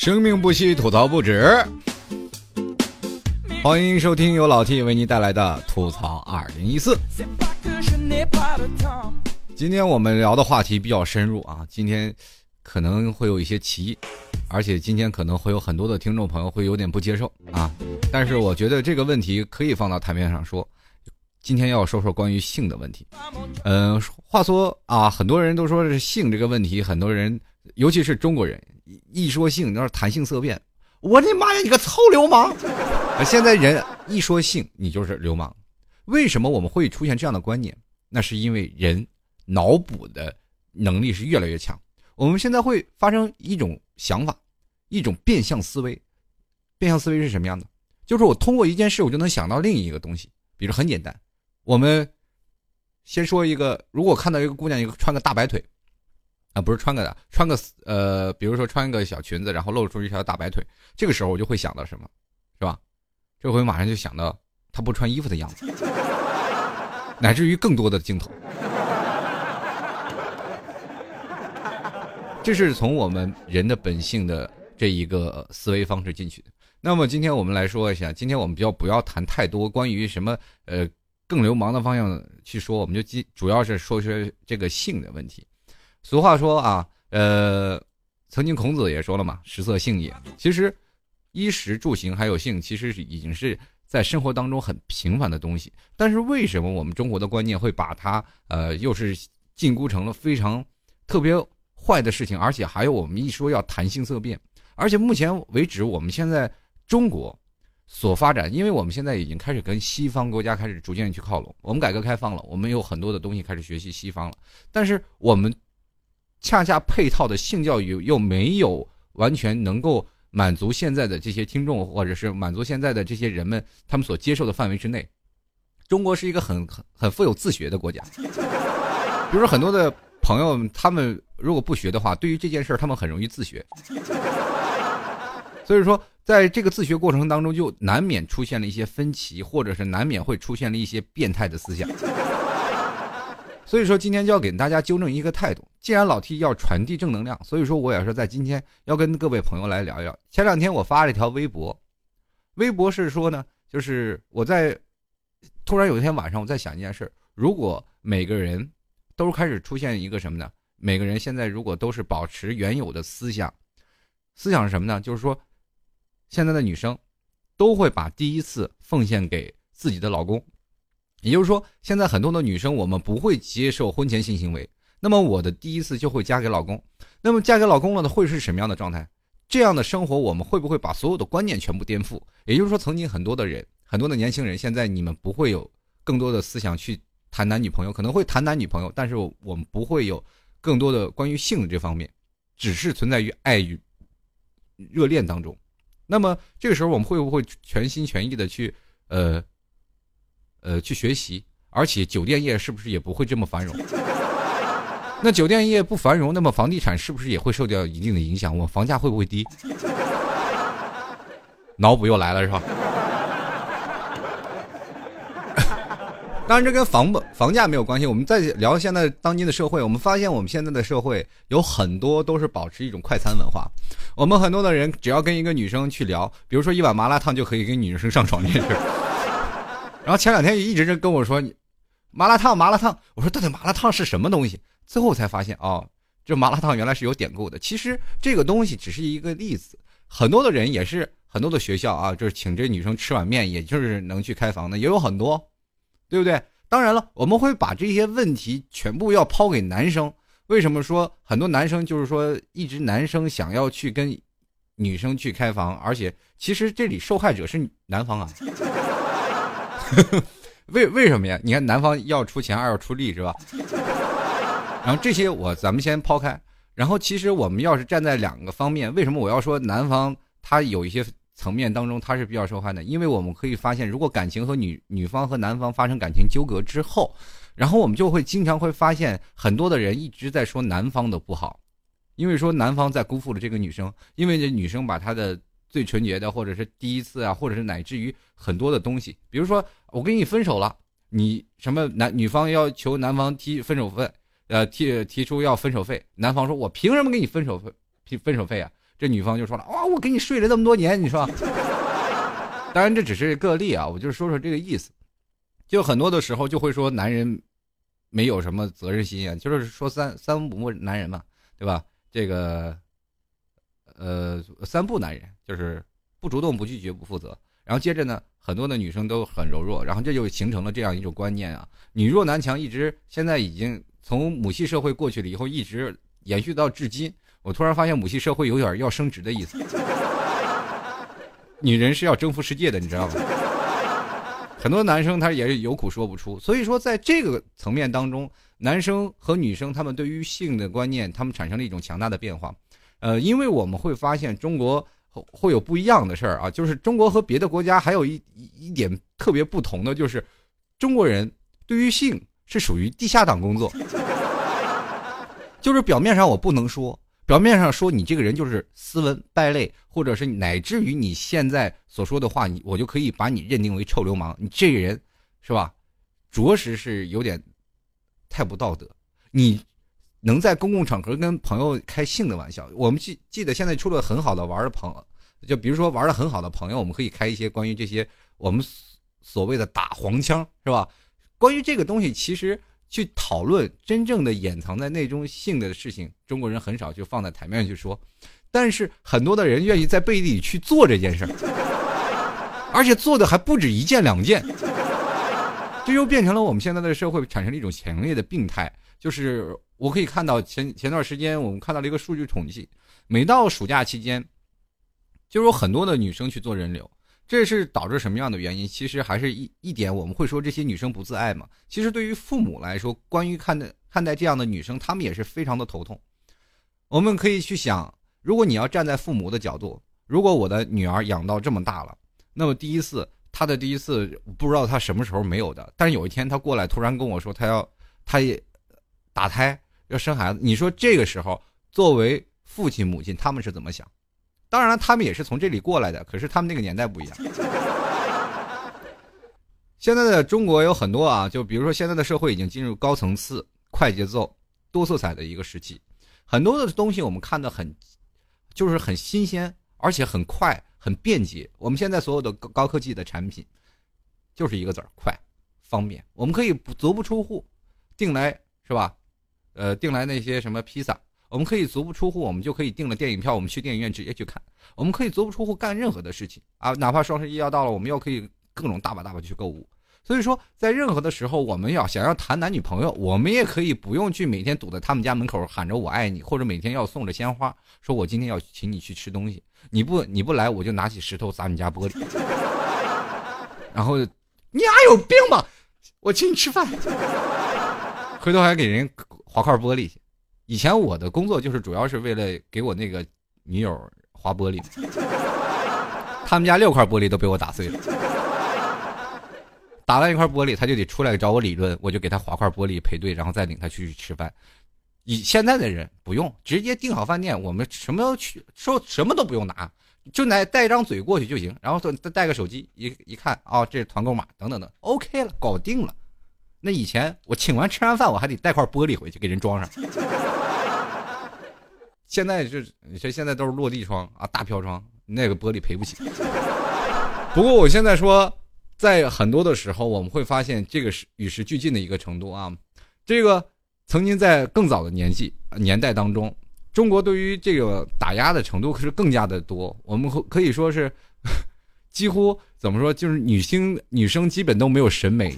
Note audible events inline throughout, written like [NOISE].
生命不息，吐槽不止。欢迎收听由老 T 为您带来的吐槽二零一四。今天我们聊的话题比较深入啊，今天可能会有一些歧义，而且今天可能会有很多的听众朋友会有点不接受啊。但是我觉得这个问题可以放到台面上说。今天要说说关于性的问题。嗯，话说啊，很多人都说是性这个问题，很多人，尤其是中国人，一说性，那是谈性色变。我的妈呀，你个臭流氓！[LAUGHS] 现在人一说性，你就是流氓。为什么我们会出现这样的观念？那是因为人脑补的能力是越来越强。我们现在会发生一种想法，一种变相思维。变相思维是什么样的？就是我通过一件事，我就能想到另一个东西。比如很简单。我们先说一个，如果看到一个姑娘，一个穿个大白腿，啊，不是穿个的，穿个呃，比如说穿个小裙子，然后露出一条大白腿，这个时候我就会想到什么，是吧？这回马上就想到她不穿衣服的样子，乃至于更多的镜头。这是从我们人的本性的这一个思维方式进去的。那么今天我们来说一下，今天我们比较不要谈太多关于什么呃。更流氓的方向去说，我们就主要是说说这个性的问题。俗话说啊，呃，曾经孔子也说了嘛，“食色性也”。其实，衣食住行还有性，其实是已经是在生活当中很平凡的东西。但是为什么我们中国的观念会把它呃，又是禁锢成了非常特别坏的事情？而且还有我们一说要谈性色变，而且目前为止，我们现在中国。所发展，因为我们现在已经开始跟西方国家开始逐渐去靠拢。我们改革开放了，我们有很多的东西开始学习西方了。但是我们恰恰配套的性教育又没有完全能够满足现在的这些听众，或者是满足现在的这些人们他们所接受的范围之内。中国是一个很很很富有自学的国家，比如说很多的朋友，他们如果不学的话，对于这件事儿他们很容易自学。所以说。在这个自学过程当中，就难免出现了一些分歧，或者是难免会出现了一些变态的思想。所以说，今天就要给大家纠正一个态度。既然老 T 要传递正能量，所以说我也是在今天要跟各位朋友来聊一聊。前两天我发了一条微博，微博是说呢，就是我在突然有一天晚上，我在想一件事：如果每个人都开始出现一个什么呢？每个人现在如果都是保持原有的思想，思想是什么呢？就是说。现在的女生，都会把第一次奉献给自己的老公，也就是说，现在很多的女生，我们不会接受婚前性行为。那么我的第一次就会嫁给老公。那么嫁给老公了呢，会是什么样的状态？这样的生活，我们会不会把所有的观念全部颠覆？也就是说，曾经很多的人，很多的年轻人，现在你们不会有更多的思想去谈男女朋友，可能会谈男女朋友，但是我们不会有更多的关于性这方面，只是存在于爱与热恋当中。那么这个时候，我们会不会全心全意的去，呃，呃，去学习？而且酒店业是不是也不会这么繁荣？[LAUGHS] 那酒店业不繁荣，那么房地产是不是也会受到一定的影响？我房价会不会低？脑补又来了是吧？[LAUGHS] 当然，这跟房不房价没有关系。我们在聊现在当今的社会，我们发现我们现在的社会有很多都是保持一种快餐文化。我们很多的人只要跟一个女生去聊，比如说一碗麻辣烫就可以跟女生上床这事。然后前两天一直是跟我说麻辣烫，麻辣烫。我说到底麻辣烫是什么东西？最后才发现哦，这麻辣烫原来是有典故的。其实这个东西只是一个例子，很多的人也是很多的学校啊，就是请这女生吃碗面，也就是能去开房的，也有很多。对不对？当然了，我们会把这些问题全部要抛给男生。为什么说很多男生就是说一直男生想要去跟女生去开房，而且其实这里受害者是男方啊？[LAUGHS] 为为什么呀？你看男方要出钱，二要出力是吧？[LAUGHS] 然后这些我咱们先抛开。然后其实我们要是站在两个方面，为什么我要说男方他有一些？层面当中，他是比较受害的，因为我们可以发现，如果感情和女女方和男方发生感情纠葛之后，然后我们就会经常会发现，很多的人一直在说男方的不好，因为说男方在辜负了这个女生，因为这女生把她的最纯洁的，或者是第一次啊，或者是乃至于很多的东西，比如说我跟你分手了，你什么男女方要求男方提分手费，呃提提出要分手费，男方说我凭什么给你分手费提分手费啊？这女方就说了：“哇，我给你睡了这么多年，你说。[LAUGHS] ”当然这只是个例啊，我就说说这个意思。就很多的时候就会说男人没有什么责任心啊，就是说三三不男人嘛，对吧？这个呃三不男人就是不主动、不拒绝、不负责。然后接着呢，很多的女生都很柔弱，然后这就形成了这样一种观念啊：女弱男强，一直现在已经从母系社会过去了以后，一直延续到至今。我突然发现母系社会有点要升职的意思，[LAUGHS] 女人是要征服世界的，你知道吗？很多男生他也是有苦说不出，所以说在这个层面当中，男生和女生他们对于性的观念，他们产生了一种强大的变化。呃，因为我们会发现中国会有不一样的事儿啊，就是中国和别的国家还有一一点特别不同的，就是中国人对于性是属于地下党工作，[LAUGHS] 就是表面上我不能说。表面上说你这个人就是斯文败类，或者是乃至于你现在所说的话，你我就可以把你认定为臭流氓。你这个人，是吧？着实是有点太不道德。你能在公共场合跟朋友开性的玩笑？我们记记得现在出了很好的玩的朋，就比如说玩的很好的朋友，我们可以开一些关于这些我们所谓的打黄腔，是吧？关于这个东西，其实。去讨论真正的掩藏在内中性的事情，中国人很少就放在台面上去说，但是很多的人愿意在背地里去做这件事儿，而且做的还不止一件两件，这又变成了我们现在的社会产生了一种强烈的病态。就是我可以看到前前段时间我们看到了一个数据统计，每到暑假期间，就有很多的女生去做人流。这是导致什么样的原因？其实还是一一点，我们会说这些女生不自爱嘛。其实对于父母来说，关于看待看待这样的女生，他们也是非常的头痛。我们可以去想，如果你要站在父母的角度，如果我的女儿养到这么大了，那么第一次她的第一次不知道她什么时候没有的，但是有一天她过来突然跟我说她要，她也打胎要生孩子，你说这个时候作为父亲母亲他们是怎么想？当然，他们也是从这里过来的，可是他们那个年代不一样。现在的中国有很多啊，就比如说现在的社会已经进入高层次、快节奏、多色彩的一个时期，很多的东西我们看的很，就是很新鲜，而且很快、很便捷。我们现在所有的高高科技的产品，就是一个字儿快、方便。我们可以足不出户，定来是吧？呃，订来那些什么披萨。我们可以足不出户，我们就可以订了电影票，我们去电影院直接去看。我们可以足不出户干任何的事情啊，哪怕双十一要到了，我们又可以各种大把大把去购物。所以说，在任何的时候，我们要想要谈男女朋友，我们也可以不用去每天堵在他们家门口喊着我爱你，或者每天要送着鲜花，说我今天要请你去吃东西，你不你不来，我就拿起石头砸你家玻璃。[LAUGHS] 然后你丫有病吧？我请你吃饭，回头还给人划块玻璃去。以前我的工作就是主要是为了给我那个女友划玻璃，他们家六块玻璃都被我打碎了，打完一块玻璃，他就得出来找我理论，我就给他划块玻璃赔对，然后再领他去吃饭。以现在的人不用，直接订好饭店，我们什么去说什么都不用拿，就拿带一张嘴过去就行，然后再带个手机一一看，哦，这是团购码等等等，OK 了，搞定了。那以前我请完吃完饭，我还得带块玻璃回去给人装上。[LAUGHS] 现在就你说现在都是落地窗啊，大飘窗，那个玻璃赔不起。不过我现在说，在很多的时候，我们会发现这个是与时俱进的一个程度啊。这个曾经在更早的年纪年代当中，中国对于这个打压的程度可是更加的多。我们可可以说是 [LAUGHS] 几乎怎么说，就是女星女生基本都没有审美，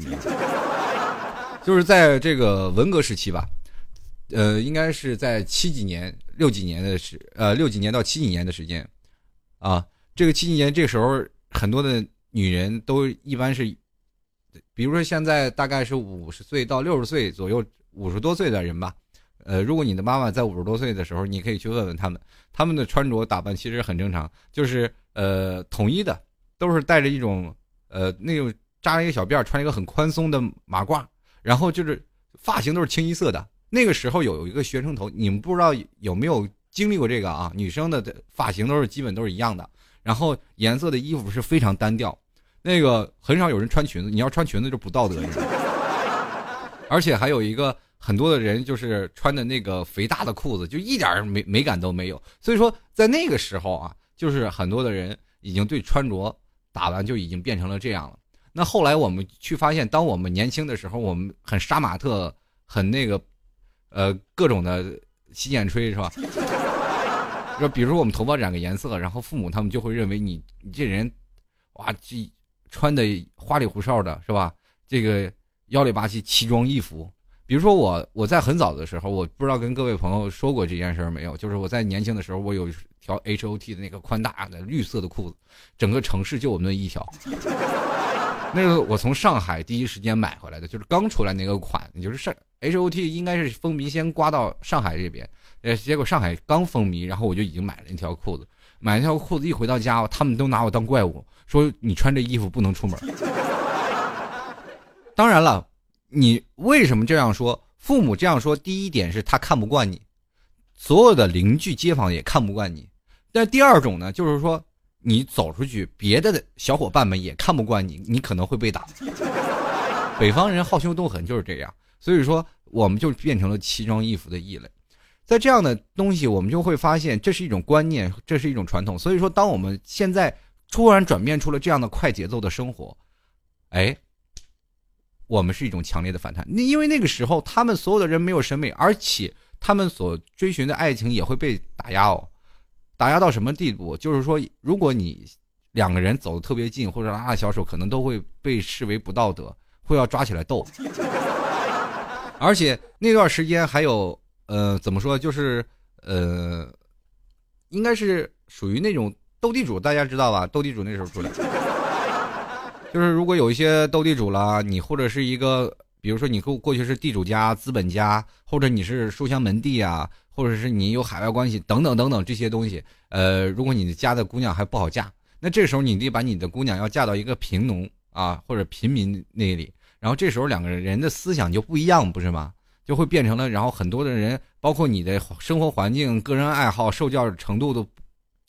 就是在这个文革时期吧。呃，应该是在七几年、六几年的时，呃，六几年到七几年的时间，啊，这个七几年这时候，很多的女人都一般是，比如说现在大概是五十岁到六十岁左右，五十多岁的人吧，呃，如果你的妈妈在五十多岁的时候，你可以去问问他们，他们的穿着打扮其实很正常，就是呃统一的，都是带着一种呃那种扎了一个小辫，穿一个很宽松的马褂，然后就是发型都是清一色的。那个时候有一个学生头，你们不知道有没有经历过这个啊？女生的发型都是基本都是一样的，然后颜色的衣服是非常单调，那个很少有人穿裙子，你要穿裙子就不道德。而且还有一个很多的人就是穿的那个肥大的裤子，就一点美美感都没有。所以说，在那个时候啊，就是很多的人已经对穿着打扮就已经变成了这样了。那后来我们去发现，当我们年轻的时候，我们很杀马特，很那个，呃，各种的洗剪吹是吧？[LAUGHS] 就比如说我们头发染个颜色，然后父母他们就会认为你你这人，哇，这穿的花里胡哨的是吧？这个妖里八七奇装异服。比如说我，我在很早的时候，我不知道跟各位朋友说过这件事没有，就是我在年轻的时候，我有条 H O T 的那个宽大的绿色的裤子，整个城市就我们那一条。那个我从上海第一时间买回来的，就是刚出来那个款，就是上 H O T 应该是风靡先刮到上海这边，呃，结果上海刚风靡，然后我就已经买了一条裤子，买一条裤子一回到家，他们都拿我当怪物，说你穿这衣服不能出门。当然了。你为什么这样说？父母这样说，第一点是他看不惯你，所有的邻居街坊也看不惯你。但第二种呢，就是说你走出去，别的小伙伴们也看不惯你，你可能会被打。北方人好凶斗狠就是这样，所以说我们就变成了奇装异服的异类。在这样的东西，我们就会发现这是一种观念，这是一种传统。所以说，当我们现在突然转变出了这样的快节奏的生活，哎。我们是一种强烈的反弹，那因为那个时候他们所有的人没有审美，而且他们所追寻的爱情也会被打压哦，打压到什么地步？就是说，如果你两个人走的特别近，或者拉拉小手，可能都会被视为不道德，会要抓起来斗。[LAUGHS] 而且那段时间还有，呃，怎么说？就是呃，应该是属于那种斗地主，大家知道吧？斗地主那时候出来。[LAUGHS] 就是如果有一些斗地主了，你或者是一个，比如说你过过去是地主家、资本家，或者你是书香门第啊，或者是你有海外关系等等等等这些东西，呃，如果你家的姑娘还不好嫁，那这时候你得把你的姑娘要嫁到一个贫农啊或者平民那里，然后这时候两个人的思想就不一样，不是吗？就会变成了，然后很多的人，包括你的生活环境、个人爱好、受教育程度都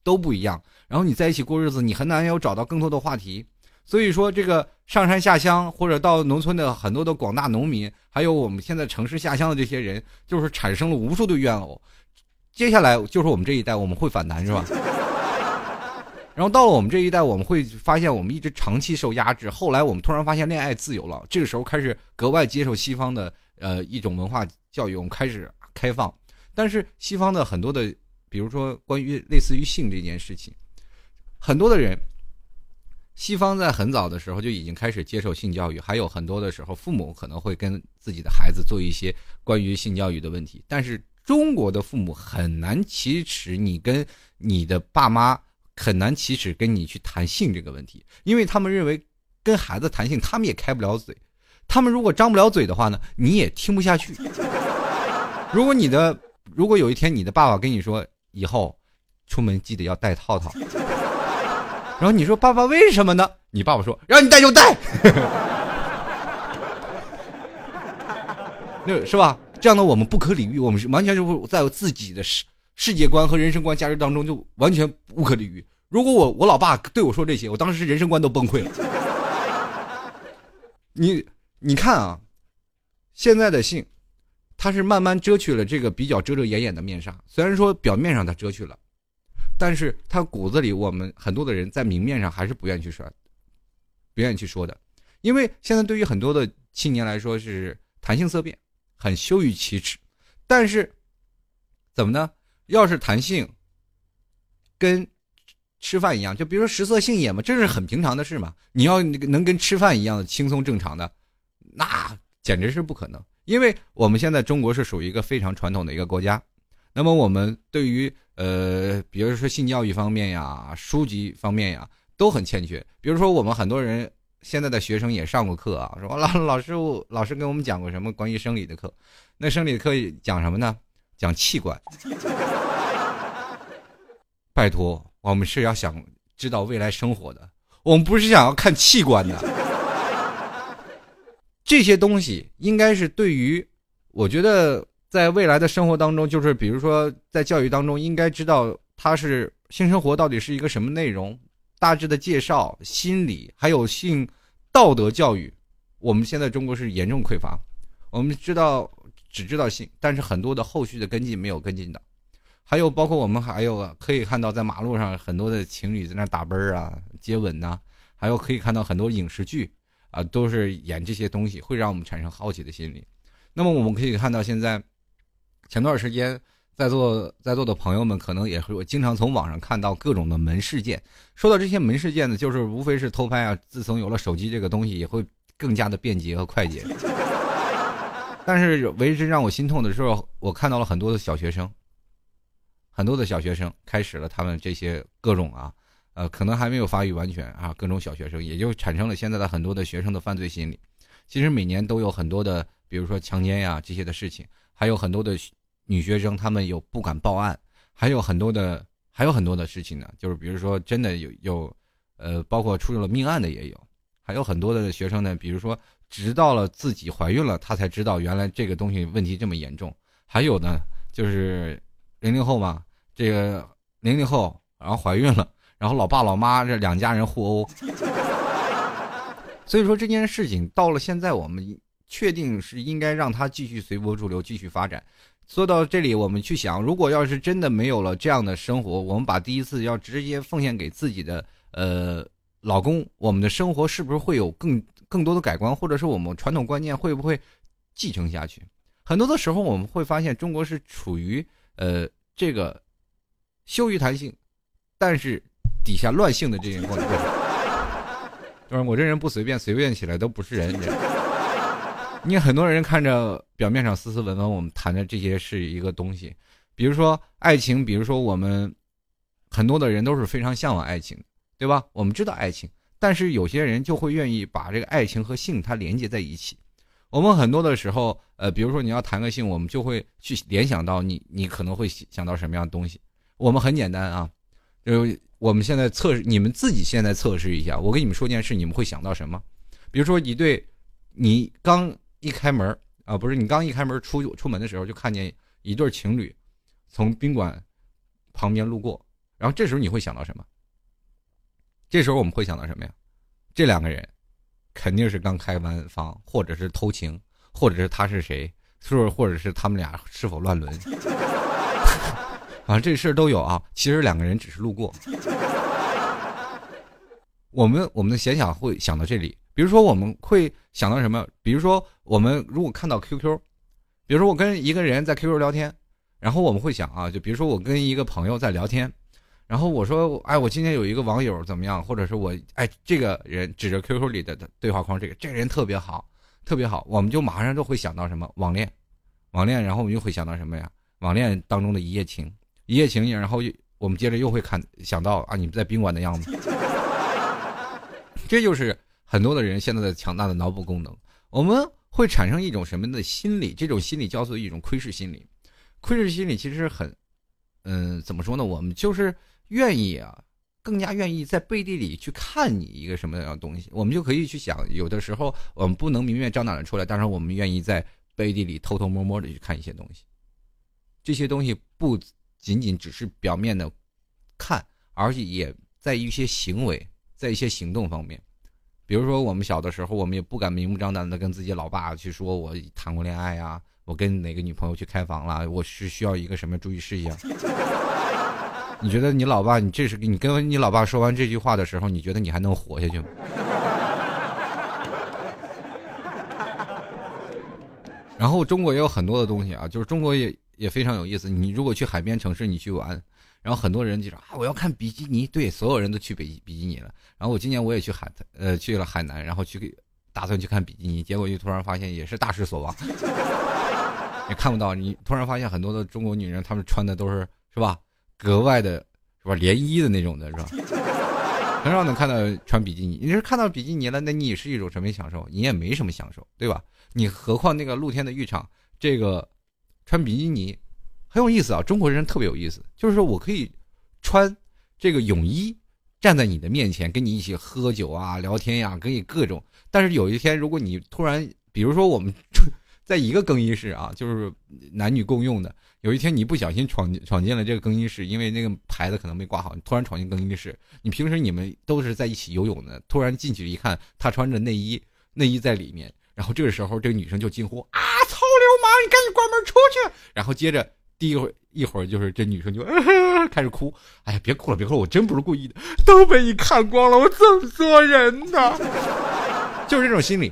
都不一样，然后你在一起过日子，你很难有找到更多的话题。所以说，这个上山下乡或者到农村的很多的广大农民，还有我们现在城市下乡的这些人，就是产生了无数的怨偶。接下来就是我们这一代，我们会反弹，是吧？[LAUGHS] 然后到了我们这一代，我们会发现我们一直长期受压制。后来我们突然发现恋爱自由了，这个时候开始格外接受西方的呃一种文化教育，我们开始开放。但是西方的很多的，比如说关于类似于性这件事情，很多的人。西方在很早的时候就已经开始接受性教育，还有很多的时候，父母可能会跟自己的孩子做一些关于性教育的问题。但是中国的父母很难启齿，你跟你的爸妈很难启齿跟你去谈性这个问题，因为他们认为跟孩子谈性，他们也开不了嘴。他们如果张不了嘴的话呢，你也听不下去。如果你的，如果有一天你的爸爸跟你说，以后出门记得要戴套套。然后你说爸爸为什么呢？你爸爸说让你带就带，[LAUGHS] 那是吧？这样的我们不可理喻，我们是完全就会在自己的世世界观和人生观、价值当中就完全不可理喻。如果我我老爸对我说这些，我当时人生观都崩溃了。[LAUGHS] 你你看啊，现在的性，它是慢慢遮去了这个比较遮遮掩掩的面纱，虽然说表面上它遮去了。但是他骨子里，我们很多的人在明面上还是不愿意去说，不愿意去说的，因为现在对于很多的青年来说是谈性色变，很羞于启齿。但是，怎么呢？要是谈性，跟吃饭一样，就比如说食色性也嘛，这是很平常的事嘛。你要能跟吃饭一样的轻松正常的，那简直是不可能。因为我们现在中国是属于一个非常传统的一个国家，那么我们对于。呃，比如说性教育方面呀，书籍方面呀，都很欠缺。比如说，我们很多人现在的学生也上过课啊，说老老师，老师给我们讲过什么关于生理的课？那生理课讲什么呢？讲器官。[LAUGHS] 拜托，我们是要想知道未来生活的，我们不是想要看器官的。这些东西应该是对于，我觉得。在未来的生活当中，就是比如说在教育当中，应该知道它是性生活到底是一个什么内容，大致的介绍、心理，还有性道德教育。我们现在中国是严重匮乏。我们知道只知道性，但是很多的后续的跟进没有跟进的。还有包括我们还有可以看到在马路上很多的情侣在那打啵儿啊、接吻呐，还有可以看到很多影视剧啊，都是演这些东西，会让我们产生好奇的心理。那么我们可以看到现在，前段时间在座在座的朋友们可能也会经常从网上看到各种的门事件。说到这些门事件呢，就是无非是偷拍啊。自从有了手机这个东西，也会更加的便捷和快捷。[LAUGHS] 但是为之让我心痛的时候，我看到了很多的小学生。很多的小学生开始了他们这些各种啊，呃，可能还没有发育完全啊，各种小学生也就产生了现在的很多的学生的犯罪心理。其实每年都有很多的，比如说强奸呀这些的事情，还有很多的女学生他们有不敢报案，还有很多的还有很多的事情呢，就是比如说真的有有，呃，包括出了命案的也有，还有很多的学生呢，比如说直到了自己怀孕了，她才知道原来这个东西问题这么严重。还有呢，就是。零零后嘛，这个零零后，然后怀孕了，然后老爸老妈这两家人互殴，所以说这件事情到了现在，我们确定是应该让她继续随波逐流，继续发展。说到这里，我们去想，如果要是真的没有了这样的生活，我们把第一次要直接奉献给自己的呃老公，我们的生活是不是会有更更多的改观，或者是我们传统观念会不会继承下去？很多的时候，我们会发现中国是处于。呃，这个羞于谈性，但是底下乱性的这些过程，[LAUGHS] 就是我这人不随便，随便起来都不是人。你很多人看着表面上斯斯文文，我们谈的这些是一个东西，比如说爱情，比如说我们很多的人都是非常向往爱情，对吧？我们知道爱情，但是有些人就会愿意把这个爱情和性它连接在一起。我们很多的时候，呃，比如说你要谈个性，我们就会去联想到你，你可能会想到什么样的东西。我们很简单啊，就我们现在测试，你们自己现在测试一下。我跟你们说件事，你们会想到什么？比如说你对，你刚一开门啊，不是你刚一开门出出门的时候，就看见一对情侣从宾馆旁边路过，然后这时候你会想到什么？这时候我们会想到什么呀？这两个人。肯定是刚开完房，或者是偷情，或者是他是谁，是不是？或者是他们俩是否乱伦？反 [LAUGHS] 正这事都有啊。其实两个人只是路过。我们我们的闲想会想到这里，比如说我们会想到什么？比如说我们如果看到 QQ，比如说我跟一个人在 QQ 聊天，然后我们会想啊，就比如说我跟一个朋友在聊天。然后我说，哎，我今天有一个网友怎么样？或者是我，哎，这个人指着 QQ 里的对话框，这个这个人特别好，特别好，我们就马上就会想到什么网恋，网恋，然后我们又会想到什么呀？网恋当中的一夜情，一夜情，然后我们接着又会看想到啊，你们在宾馆的样子，这就是很多的人现在的强大的脑补功能。我们会产生一种什么的心理？这种心理叫做一种窥视心理。窥视心理其实很，嗯，怎么说呢？我们就是。愿意啊，更加愿意在背地里去看你一个什么样的东西，我们就可以去想，有的时候我们不能明面张胆的出来，但是我们愿意在背地里偷偷摸摸的去看一些东西。这些东西不仅仅只是表面的看，而且也在一些行为，在一些行动方面。比如说，我们小的时候，我们也不敢明目张胆的跟自己老爸去说，我谈过恋爱呀，我跟哪个女朋友去开房了，我是需要一个什么注意事项。[LAUGHS] 你觉得你老爸，你这是你跟你老爸说完这句话的时候，你觉得你还能活下去吗？[LAUGHS] 然后中国也有很多的东西啊，就是中国也也非常有意思。你如果去海边城市，你去玩，然后很多人就说啊，我要看比基尼。对，所有人都去比比基尼了。然后我今年我也去海呃去了海南，然后去打算去看比基尼，结果就突然发现也是大失所望，也看不到。你突然发现很多的中国女人，她们穿的都是是吧？格外的，是吧？连衣的那种的，是吧？很少能看到穿比基尼。你是看到比基尼了，那你是一种什么享受？你也没什么享受，对吧？你何况那个露天的浴场，这个穿比基尼很有意思啊！中国人特别有意思，就是说我可以穿这个泳衣站在你的面前，跟你一起喝酒啊、聊天呀，跟你各种。但是有一天，如果你突然，比如说我们在一个更衣室啊，就是男女共用的。有一天你不小心闯闯进了这个更衣室，因为那个牌子可能没挂好，你突然闯进更衣室。你平时你们都是在一起游泳的，突然进去一看，他穿着内衣，内衣在里面，然后这个时候这个女生就惊呼啊，操流氓你赶紧关门出去。然后接着一会儿一会儿就是这女生就 [LAUGHS] 开始哭，哎呀，别哭了，别哭了，我真不是故意的，都被你看光了，我怎么做人呢？[LAUGHS] 就是这种心理。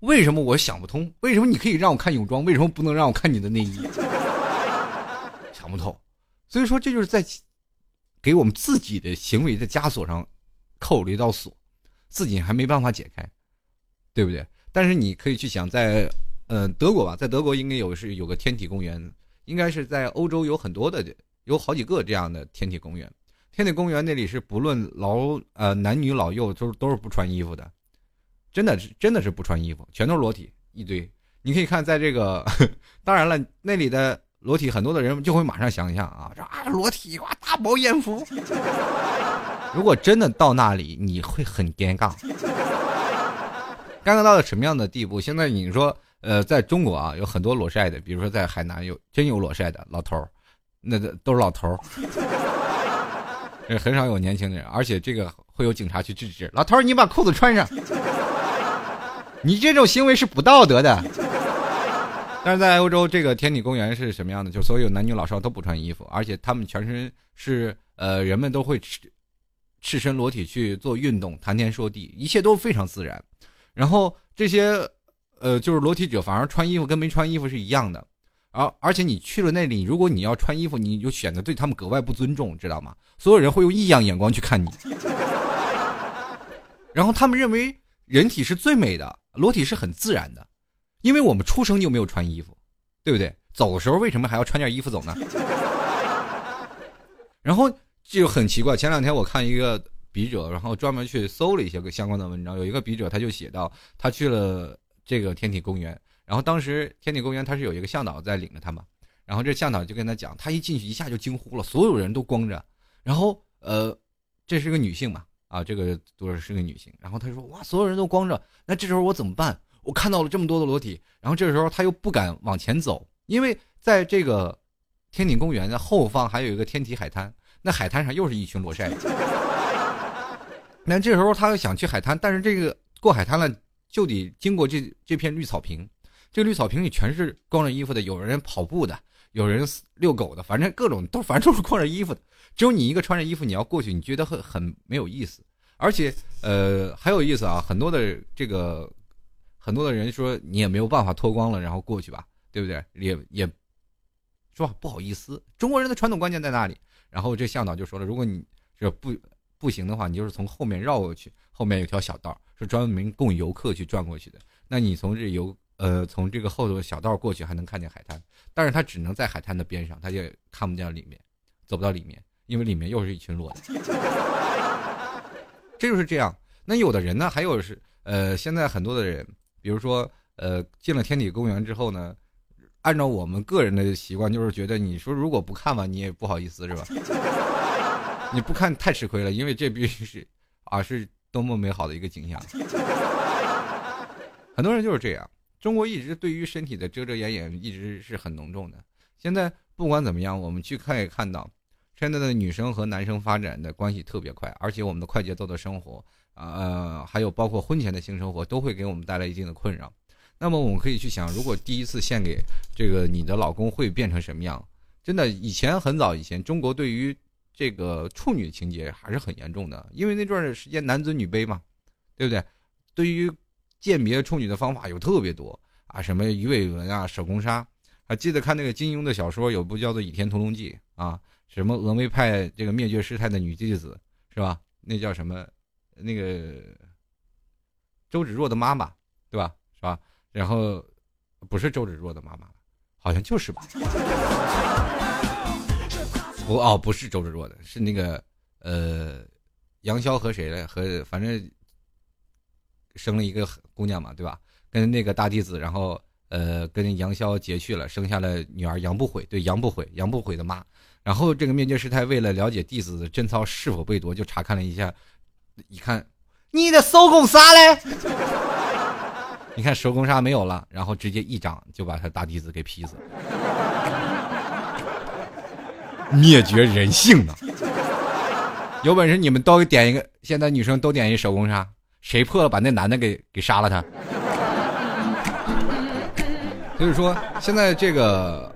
为什么我想不通？为什么你可以让我看泳装，为什么不能让我看你的内衣？[LAUGHS] 想不透。所以说，这就是在给我们自己的行为的枷锁上扣了一道锁，自己还没办法解开，对不对？但是你可以去想，在呃德国吧，在德国应该有是有个天体公园，应该是在欧洲有很多的，有好几个这样的天体公园。天体公园那里是不论老呃男女老幼都都是不穿衣服的。真的是真的是不穿衣服，全都是裸体一堆。你可以看，在这个，[LAUGHS] 当然了，那里的裸体，很多的人就会马上想象啊，说啊裸体哇大饱眼福。[LAUGHS] 如果真的到那里，你会很尴尬。尴尬到了什么样的地步？现在你说，呃，在中国啊，有很多裸晒的，比如说在海南有真有裸晒的老头儿，那个都是老头儿，[LAUGHS] 很少有年轻人，而且这个会有警察去制止。老头儿，你把裤子穿上。[LAUGHS] 你这种行为是不道德的。但是在欧洲，这个天体公园是什么样的？就所有男女老少都不穿衣服，而且他们全身是呃，人们都会赤赤身裸体去做运动，谈天说地，一切都非常自然。然后这些呃，就是裸体者反而穿衣服跟没穿衣服是一样的。而而且你去了那里，如果你要穿衣服，你就显得对他们格外不尊重，知道吗？所有人会用异样眼光去看你。然后他们认为人体是最美的。裸体是很自然的，因为我们出生就没有穿衣服，对不对？走的时候为什么还要穿件衣服走呢？[LAUGHS] 然后就很奇怪。前两天我看一个笔者，然后专门去搜了一些个相关的文章。有一个笔者他就写到，他去了这个天体公园，然后当时天体公园他是有一个向导在领着他嘛，然后这向导就跟他讲，他一进去一下就惊呼了，所有人都光着，然后呃，这是个女性嘛。啊，这个多少是个女性，然后他说：“哇，所有人都光着，那这时候我怎么办？我看到了这么多的裸体，然后这时候他又不敢往前走，因为在这个天体公园的后方还有一个天体海滩，那海滩上又是一群裸晒。[LAUGHS] 那这时候他又想去海滩，但是这个过海滩了就得经过这这片绿草坪，这绿草坪里全是光着衣服的，有人跑步的，有人遛狗的，反正各种都反正都是光着衣服的。”只有你一个穿着衣服，你要过去，你觉得很很没有意思，而且，呃，还有意思啊，很多的这个，很多的人说你也没有办法脱光了，然后过去吧，对不对？也也，是吧？不好意思，中国人的传统观念在那里。然后这向导就说了，如果你这不不行的话，你就是从后面绕过去，后面有条小道是专门供游客去转过去的。那你从这游，呃，从这个后头小道过去，还能看见海滩，但是他只能在海滩的边上，他就看不见里面，走不到里面。因为里面又是一群裸的，这就是这样。那有的人呢，还有是呃，现在很多的人，比如说呃，进了天体公园之后呢，按照我们个人的习惯，就是觉得你说如果不看吧，你也不好意思是吧？[LAUGHS] 你不看太吃亏了，因为这必须是啊，是多么美好的一个景象。[LAUGHS] 很多人就是这样。中国一直对于身体的遮遮掩掩一直是很浓重的。现在不管怎么样，我们去看也看到。现在的女生和男生发展的关系特别快，而且我们的快节奏的生活，呃，还有包括婚前的性生活，都会给我们带来一定的困扰。那么我们可以去想，如果第一次献给这个你的老公，会变成什么样？真的，以前很早以前，中国对于这个处女情节还是很严重的，因为那段时间男尊女卑嘛，对不对？对于鉴别处女的方法有特别多啊，什么鱼尾纹啊、手工纱，还记得看那个金庸的小说，有部叫做《倚天屠龙记》啊。什么峨眉派这个灭绝师太的女弟子是吧？那叫什么？那个周芷若的妈妈对吧？是吧？然后不是周芷若的妈妈，好像就是吧？不哦，不是周芷若的，是那个呃杨逍和谁来？和反正生了一个姑娘嘛，对吧？跟那个大弟子，然后呃跟杨逍结去了，生下了女儿杨不悔。对，杨不悔，杨不悔的妈。然后这个灭绝师太为了了解弟子的贞操是否被夺，就查看了一下，一看你的手工纱嘞，[LAUGHS] 你看手工纱没有了，然后直接一掌就把他大弟子给劈死了，灭绝人性啊！有本事你们都点一个，现在女生都点一手工纱，谁破了把那男的给给杀了他。所以说现在这个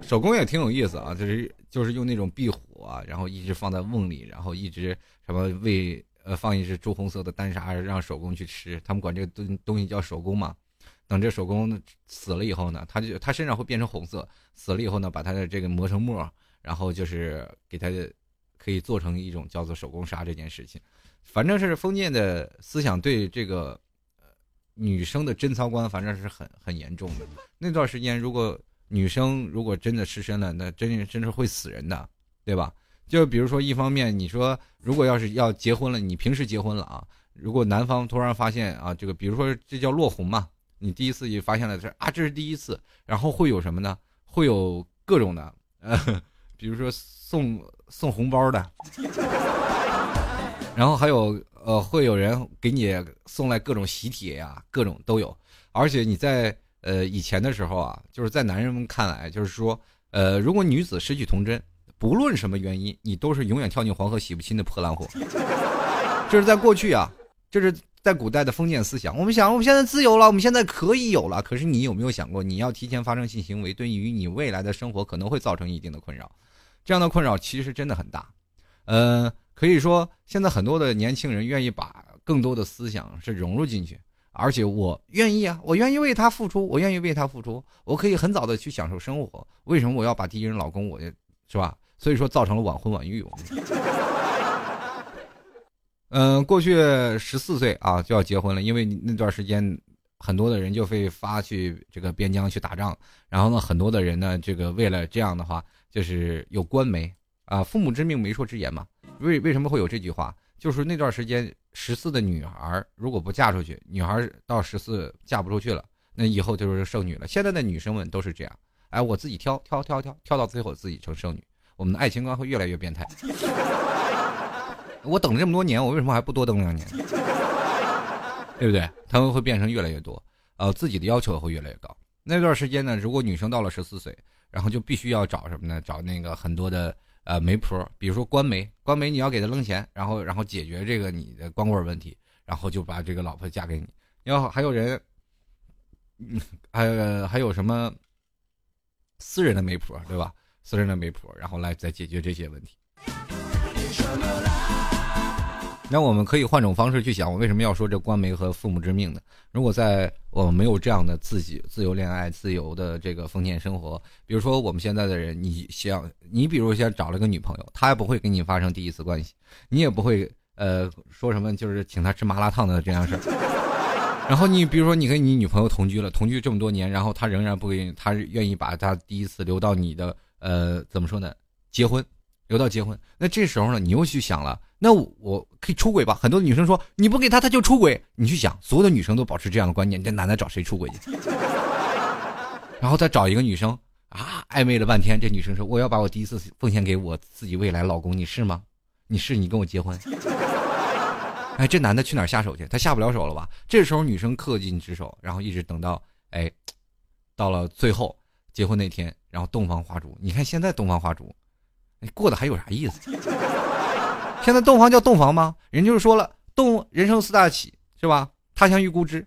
手工也挺有意思啊，就是就是用那种壁虎啊，然后一直放在瓮里，然后一直什么喂呃放一只朱红色的丹砂让手工去吃，他们管这个东东西叫手工嘛。等这手工死了以后呢，他就他身上会变成红色，死了以后呢，把他的这个磨成沫，然后就是给他可以做成一种叫做手工纱这件事情。反正是封建的思想对这个呃女生的贞操观，反正是很很严重的。那段时间，如果女生如果真的失身了，那真真是会死人的，对吧？就比如说，一方面你说，如果要是要结婚了，你平时结婚了啊，如果男方突然发现啊，这个比如说这叫落红嘛，你第一次也发现了这啊，这是第一次，然后会有什么呢？会有各种的，呃，比如说送送红包的。[LAUGHS] 然后还有呃，会有人给你送来各种喜帖呀，各种都有。而且你在呃以前的时候啊，就是在男人们看来，就是说，呃，如果女子失去童贞，不论什么原因，你都是永远跳进黄河洗不清的破烂货。[LAUGHS] 这是在过去啊，这是在古代的封建思想。我们想，我们现在自由了，我们现在可以有了。可是你有没有想过，你要提前发生性行为，对于你未来的生活可能会造成一定的困扰？这样的困扰其实真的很大。呃。可以说，现在很多的年轻人愿意把更多的思想是融入进去，而且我愿意啊，我愿意为他付出，我愿意为他付出，我可以很早的去享受生活。为什么我要把第一任老公，我是吧？所以说造成了晚婚晚育。嗯，[LAUGHS] 过去十四岁啊就要结婚了，因为那段时间很多的人就会发去这个边疆去打仗，然后呢，很多的人呢，这个为了这样的话，就是有官媒啊，父母之命，媒妁之言嘛。为为什么会有这句话？就是那段时间，十四的女孩如果不嫁出去，女孩到十四嫁不出去了，那以后就是剩女了。现在的女生们都是这样，哎，我自己挑挑挑挑挑到最后自己成剩女。我们的爱情观会越来越变态。我等了这么多年，我为什么还不多等两年？[LAUGHS] 对不对？他们会变成越来越多，呃，自己的要求会越来越高。那段时间呢，如果女生到了十四岁，然后就必须要找什么呢？找那个很多的。呃，媒婆，比如说官媒，官媒你要给他扔钱，然后然后解决这个你的光棍问题，然后就把这个老婆嫁给你。要还有人，嗯，还还有什么私人的媒婆，对吧？私人的媒婆，然后来再解决这些问题。那我们可以换种方式去想，我为什么要说这官媒和父母之命呢？如果在我们没有这样的自己自由恋爱、自由的这个封建生活，比如说我们现在的人，你想，你比如先找了个女朋友，她也不会跟你发生第一次关系，你也不会呃说什么，就是请她吃麻辣烫的这样事儿。[LAUGHS] 然后你比如说你跟你女朋友同居了，同居这么多年，然后她仍然不给，她愿意把她第一次留到你的呃怎么说呢？结婚。留到结婚，那这时候呢，你又去想了，那我可以出轨吧？很多女生说你不给他，他就出轨。你去想，所有的女生都保持这样的观念，这男的找谁出轨去？[LAUGHS] 然后再找一个女生啊，暧昧了半天，这女生说我要把我第一次奉献给我自己未来老公，你是吗？你是你跟我结婚？[LAUGHS] 哎，这男的去哪儿下手去？他下不了手了吧？这时候女生恪尽职守，然后一直等到哎，到了最后结婚那天，然后洞房花烛。你看现在洞房花烛。你过得还有啥意思？[LAUGHS] 现在洞房叫洞房吗？人就是说了，洞人生四大喜是吧？他乡遇故知，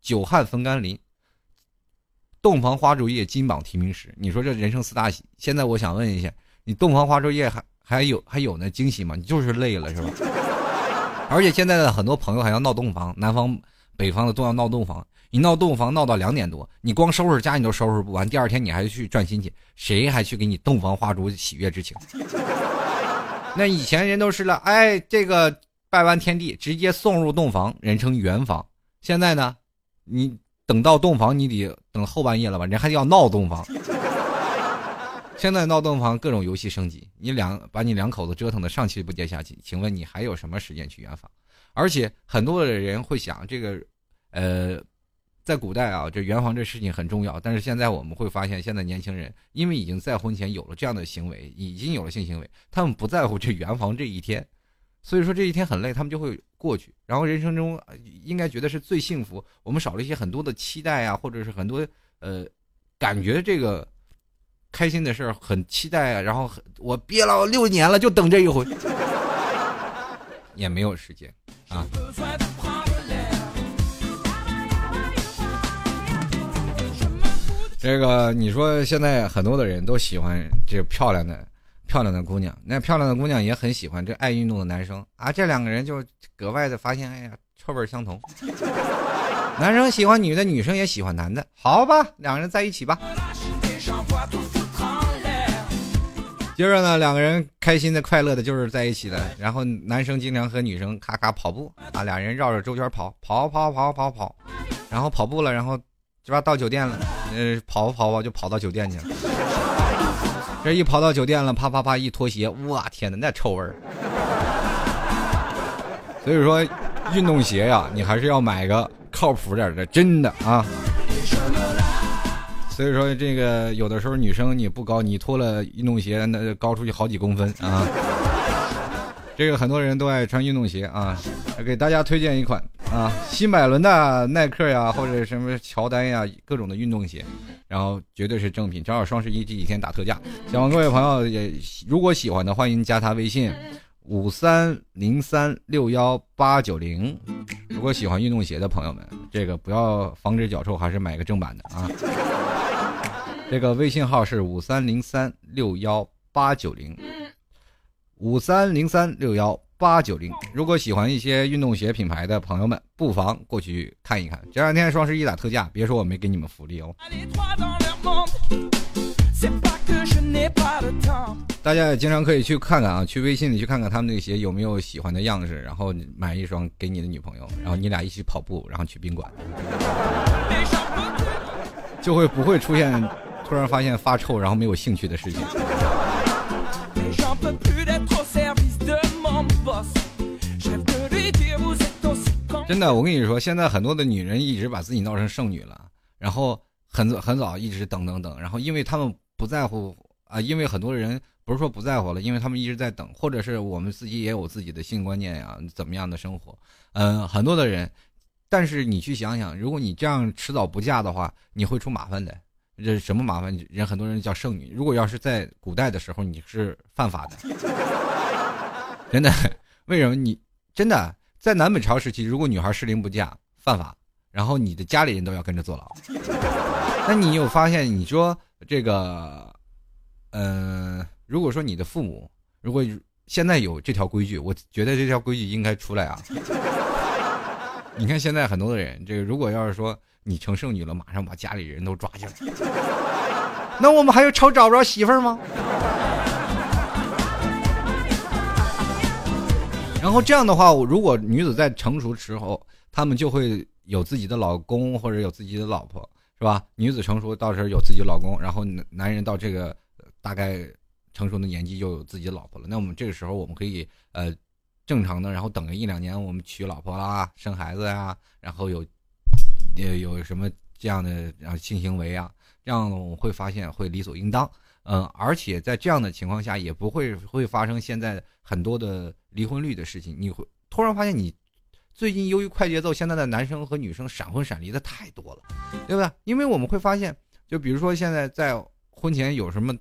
久旱逢甘霖，洞房花烛夜，金榜题名时。你说这人生四大喜，现在我想问一下，你洞房花烛夜还还有还有那惊喜吗？你就是累了是吧？[LAUGHS] 而且现在的很多朋友还要闹洞房，南方、北方的都要闹洞房。一闹洞房闹到两点多，你光收拾家你都收拾不完，第二天你还去赚亲戚，谁还去给你洞房花烛喜悦之情？[LAUGHS] 那以前人都是了，哎，这个拜完天地直接送入洞房，人称圆房。现在呢，你等到洞房，你得等后半夜了吧？人还要闹洞房。现在闹洞房，各种游戏升级，你两把你两口子折腾的上气不接下气，请问你还有什么时间去圆房？而且很多的人会想，这个，呃。在古代啊，这圆房这事情很重要。但是现在我们会发现，现在年轻人因为已经在婚前有了这样的行为，已经有了性行为，他们不在乎这圆房这一天，所以说这一天很累，他们就会过去。然后人生中应该觉得是最幸福，我们少了一些很多的期待啊，或者是很多呃感觉这个开心的事儿，很期待啊。然后我憋了六年了，就等这一回，也没有时间啊。这个你说现在很多的人都喜欢这漂亮的漂亮的姑娘，那漂亮的姑娘也很喜欢这爱运动的男生啊，这两个人就格外的发现，哎呀，臭味相同。[LAUGHS] 男生喜欢女的，女生也喜欢男的，好吧，两个人在一起吧。接着呢，两个人开心的、快乐的，就是在一起了。然后男生经常和女生咔咔跑步啊，俩人绕着周圈跑，跑跑跑跑跑，然后跑步了，然后这吧到酒店了，呃，跑跑跑就跑到酒店去了。[LAUGHS] 这一跑到酒店了，啪啪啪一脱鞋，哇天哪，那臭味儿！所以说，运动鞋呀，你还是要买个靠谱点的，真的啊。所以说，这个有的时候女生你不高，你脱了运动鞋，那高出去好几公分啊。这个很多人都爱穿运动鞋啊，给大家推荐一款啊，新百伦的耐克呀，或者什么乔丹呀，各种的运动鞋，然后绝对是正品，正好双十一这几天打特价。希望各位朋友也如果喜欢的，欢迎加他微信五三零三六幺八九零。如果喜欢运动鞋的朋友们，这个不要防止脚臭，还是买个正版的啊。这个微信号是五三零三六幺八九零，五三零三六幺八九零。如果喜欢一些运动鞋品牌的朋友们，不妨过去看一看。这两天双十一打特价，别说我没给你们福利哦。大家也经常可以去看看啊，去微信里去看看他们那个鞋有没有喜欢的样式，然后买一双给你的女朋友，然后你俩一起跑步，然后去宾馆，就会不会出现。突然发现发臭，然后没有兴趣的事情。真的，我跟你说，现在很多的女人一直把自己闹成剩女了，然后很很早一直等等等，然后因为他们不在乎啊，因为很多人不是说不在乎了，因为他们一直在等，或者是我们自己也有自己的性观念呀，怎么样的生活？嗯，很多的人，但是你去想想，如果你这样迟早不嫁的话，你会出麻烦的。这什么麻烦？人很多人叫剩女。如果要是在古代的时候，你是犯法的，[LAUGHS] 真的。为什么你真的在南北朝时期，如果女孩适龄不嫁，犯法，然后你的家里人都要跟着坐牢。那你有发现？你说这个，嗯，如果说你的父母如果现在有这条规矩，我觉得这条规矩应该出来啊。[LAUGHS] 你看现在很多的人，这个如果要是说。你成剩女了，马上把家里人都抓起来，[LAUGHS] 那我们还有愁找不着媳妇吗？然后这样的话，如果女子在成熟时候，她们就会有自己的老公或者有自己的老婆，是吧？女子成熟到时候有自己老公，然后男人到这个大概成熟的年纪就有自己的老婆了。那我们这个时候我们可以呃正常的，然后等个一两年，我们娶老婆啦，生孩子呀，然后有。也有什么这样的啊性行为啊，这样我会发现会理所应当，嗯，而且在这样的情况下也不会会发生现在很多的离婚率的事情。你会突然发现，你最近由于快节奏，现在的男生和女生闪婚闪离的太多了，对不对？因为我们会发现，就比如说现在在婚前有什么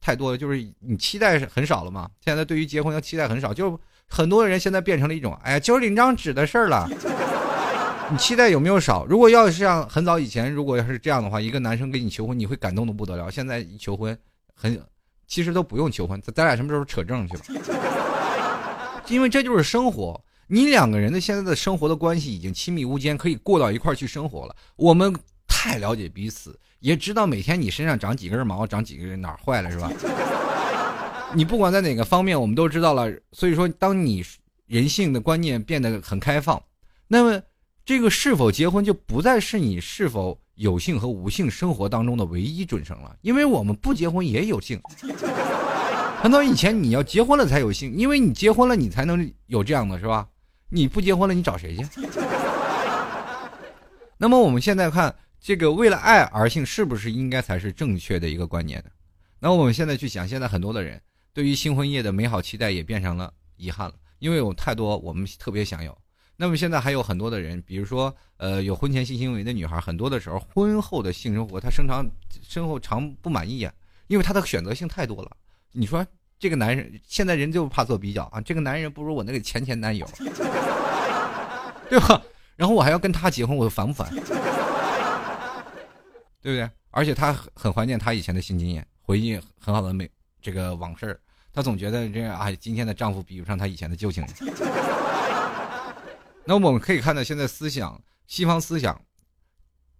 太多的，就是你期待是很少了嘛。现在对于结婚的期待很少，就很多人现在变成了一种，哎呀，就领张纸的事儿了。你期待有没有少？如果要是像很早以前，如果要是这样的话，一个男生给你求婚，你会感动的不得了。现在一求婚，很，其实都不用求婚，咱俩什么时候扯证去了？因为这就是生活，你两个人的现在的生活的关系已经亲密无间，可以过到一块去生活了。我们太了解彼此，也知道每天你身上长几根毛，长几根哪儿坏了是吧？[LAUGHS] 你不管在哪个方面，我们都知道了。所以说，当你人性的观念变得很开放，那么。这个是否结婚就不再是你是否有性和无性生活当中的唯一准绳了，因为我们不结婚也有性。很多以前你要结婚了才有性，因为你结婚了你才能有这样的是吧？你不结婚了你找谁去？[LAUGHS] 那么我们现在看这个为了爱而性是不是应该才是正确的一个观念呢？那我们现在去想，现在很多的人对于新婚夜的美好期待也变成了遗憾了，因为有太多我们特别想有。那么现在还有很多的人，比如说，呃，有婚前性行为的女孩，很多的时候婚后的性生活，她生长身后常不满意啊，因为她的选择性太多了。你说这个男人现在人就怕做比较啊，这个男人不如我那个前前男友，[LAUGHS] 对吧？然后我还要跟他结婚，我烦不烦？对不对？而且他很怀念他以前的性经验，回忆很好的美这个往事他总觉得这啊，今天的丈夫比不上他以前的旧情人。[LAUGHS] 那我们可以看到，现在思想西方思想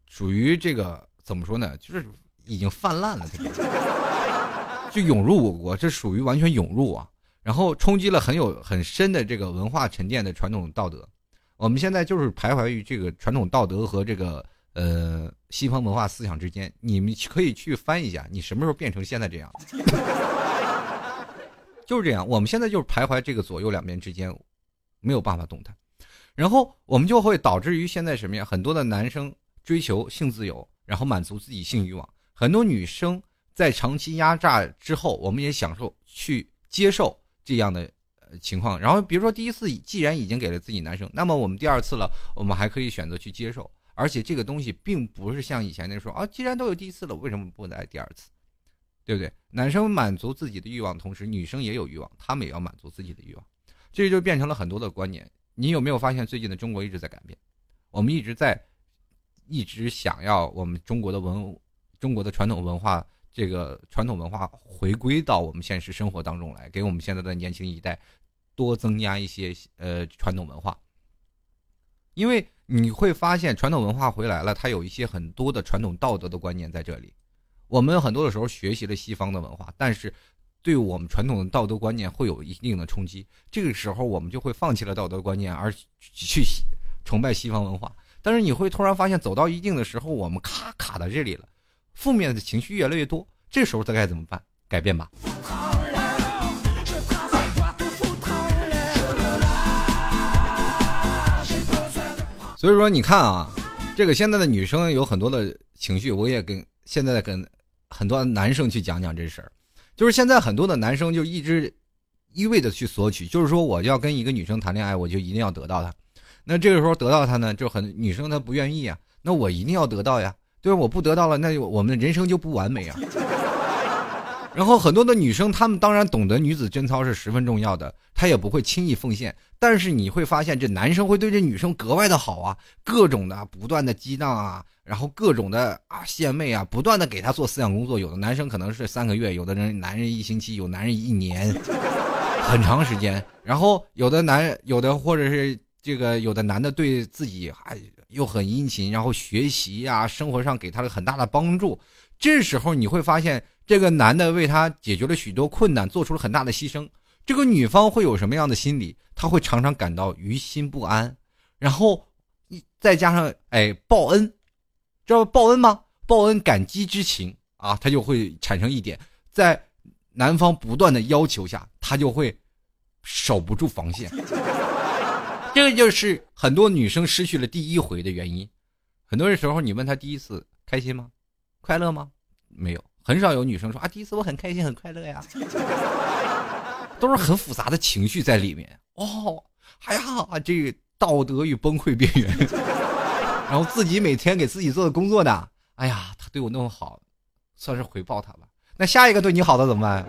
属于这个怎么说呢？就是已经泛滥了，这个就涌入我国，这属于完全涌入啊，然后冲击了很有很深的这个文化沉淀的传统道德。我们现在就是徘徊于这个传统道德和这个呃西方文化思想之间。你们可以去翻一下，你什么时候变成现在这样？[LAUGHS] 就是这样，我们现在就是徘徊这个左右两边之间，没有办法动弹。然后我们就会导致于现在什么呀？很多的男生追求性自由，然后满足自己性欲望；很多女生在长期压榨之后，我们也享受去接受这样的呃情况。然后比如说第一次既然已经给了自己男生，那么我们第二次了，我们还可以选择去接受。而且这个东西并不是像以前那说啊，既然都有第一次了，为什么不来第二次？对不对？男生满足自己的欲望，同时女生也有欲望，他们也要满足自己的欲望，这就变成了很多的观念。你有没有发现最近的中国一直在改变？我们一直在，一直想要我们中国的文，中国的传统文化，这个传统文化回归到我们现实生活当中来，给我们现在的年轻一代多增加一些呃传统文化。因为你会发现传统文化回来了，它有一些很多的传统道德的观念在这里。我们很多的时候学习了西方的文化，但是。对我们传统的道德观念会有一定的冲击，这个时候我们就会放弃了道德观念，而去崇拜西方文化。但是你会突然发现，走到一定的时候，我们卡卡在这里了，负面的情绪越来越多，这时候他该怎么办？改变吧。所以说，你看啊，这个现在的女生有很多的情绪，我也跟现在跟很多男生去讲讲这事儿。就是现在很多的男生就一直一味的去索取，就是说我要跟一个女生谈恋爱，我就一定要得到她。那这个时候得到她呢，就很女生她不愿意啊。那我一定要得到呀，对？我不得到了，那就我们的人生就不完美啊。[LAUGHS] 然后很多的女生，她们当然懂得女子贞操是十分重要的，她也不会轻易奉献。但是你会发现，这男生会对这女生格外的好啊，各种的不断的激荡啊。然后各种的啊献媚啊，不断的给她做思想工作。有的男生可能是三个月，有的人男人一星期，有男人一年，很长时间。然后有的男，有的或者是这个有的男的对自己还又很殷勤，然后学习啊，生活上给他了很大的帮助。这时候你会发现，这个男的为他解决了许多困难，做出了很大的牺牲。这个女方会有什么样的心理？她会常常感到于心不安，然后再加上哎报恩。知道报恩吗？报恩感激之情啊，他就会产生一点，在男方不断的要求下，他就会守不住防线。这就是很多女生失去了第一回的原因。很多时候，你问她第一次开心吗？快乐吗？没有，很少有女生说啊，第一次我很开心很快乐呀，[LAUGHS] 都是很复杂的情绪在里面。哦，哎呀，这个道德与崩溃边缘。[LAUGHS] 然后自己每天给自己做的工作呢？哎呀，他对我那么好，算是回报他吧。那下一个对你好的怎么办？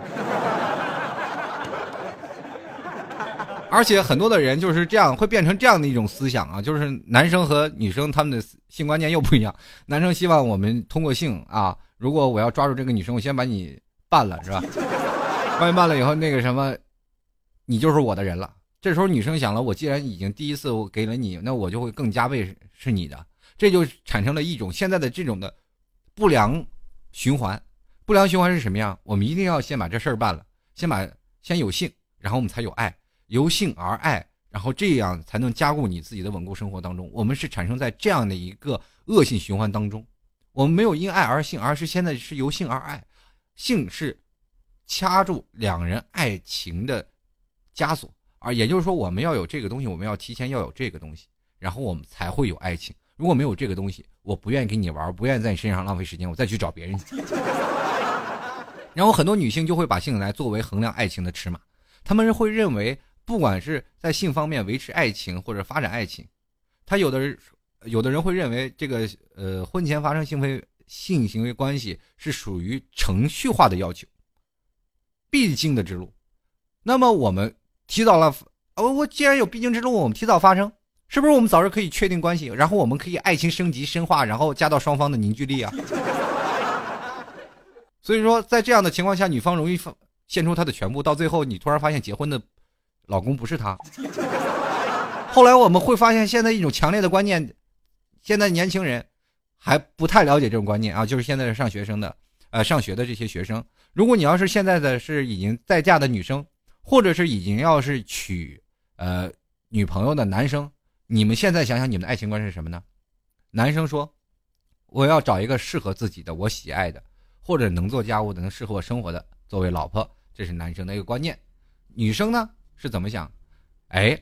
而且很多的人就是这样，会变成这样的一种思想啊，就是男生和女生他们的性观念又不一样。男生希望我们通过性啊，如果我要抓住这个女生，我先把你办了，是吧？[LAUGHS] 万一办了以后，那个什么，你就是我的人了。这时候女生想了，我既然已经第一次我给了你，那我就会更加倍是你的。这就产生了一种现在的这种的不良循环，不良循环是什么样？我们一定要先把这事儿办了，先把先有性，然后我们才有爱，由性而爱，然后这样才能加固你自己的稳固生活当中。我们是产生在这样的一个恶性循环当中，我们没有因爱而性，而是现在是由性而爱，性是掐住两人爱情的枷锁，而也就是说，我们要有这个东西，我们要提前要有这个东西，然后我们才会有爱情。如果没有这个东西，我不愿意跟你玩，不愿意在你身上浪费时间，我再去找别人。[LAUGHS] 然后很多女性就会把性来作为衡量爱情的尺码，他们会认为，不管是在性方面维持爱情或者发展爱情，他有的人有的人会认为这个呃婚前发生性为性行为关系是属于程序化的要求，必经的之路。那么我们提早了，哦，我既然有必经之路，我们提早发生。是不是我们早日可以确定关系，然后我们可以爱情升级深化，然后加到双方的凝聚力啊？[LAUGHS] 所以说，在这样的情况下，女方容易放献出她的全部，到最后你突然发现结婚的老公不是她。后来我们会发现，现在一种强烈的观念，现在年轻人还不太了解这种观念啊，就是现在上学生的，呃，上学的这些学生，如果你要是现在的是已经在嫁的女生，或者是已经要是娶呃女朋友的男生，你们现在想想，你们的爱情观是什么呢？男生说：“我要找一个适合自己的、我喜爱的，或者能做家务的、能适合我生活的作为老婆。”这是男生的一个观念。女生呢是怎么想？哎，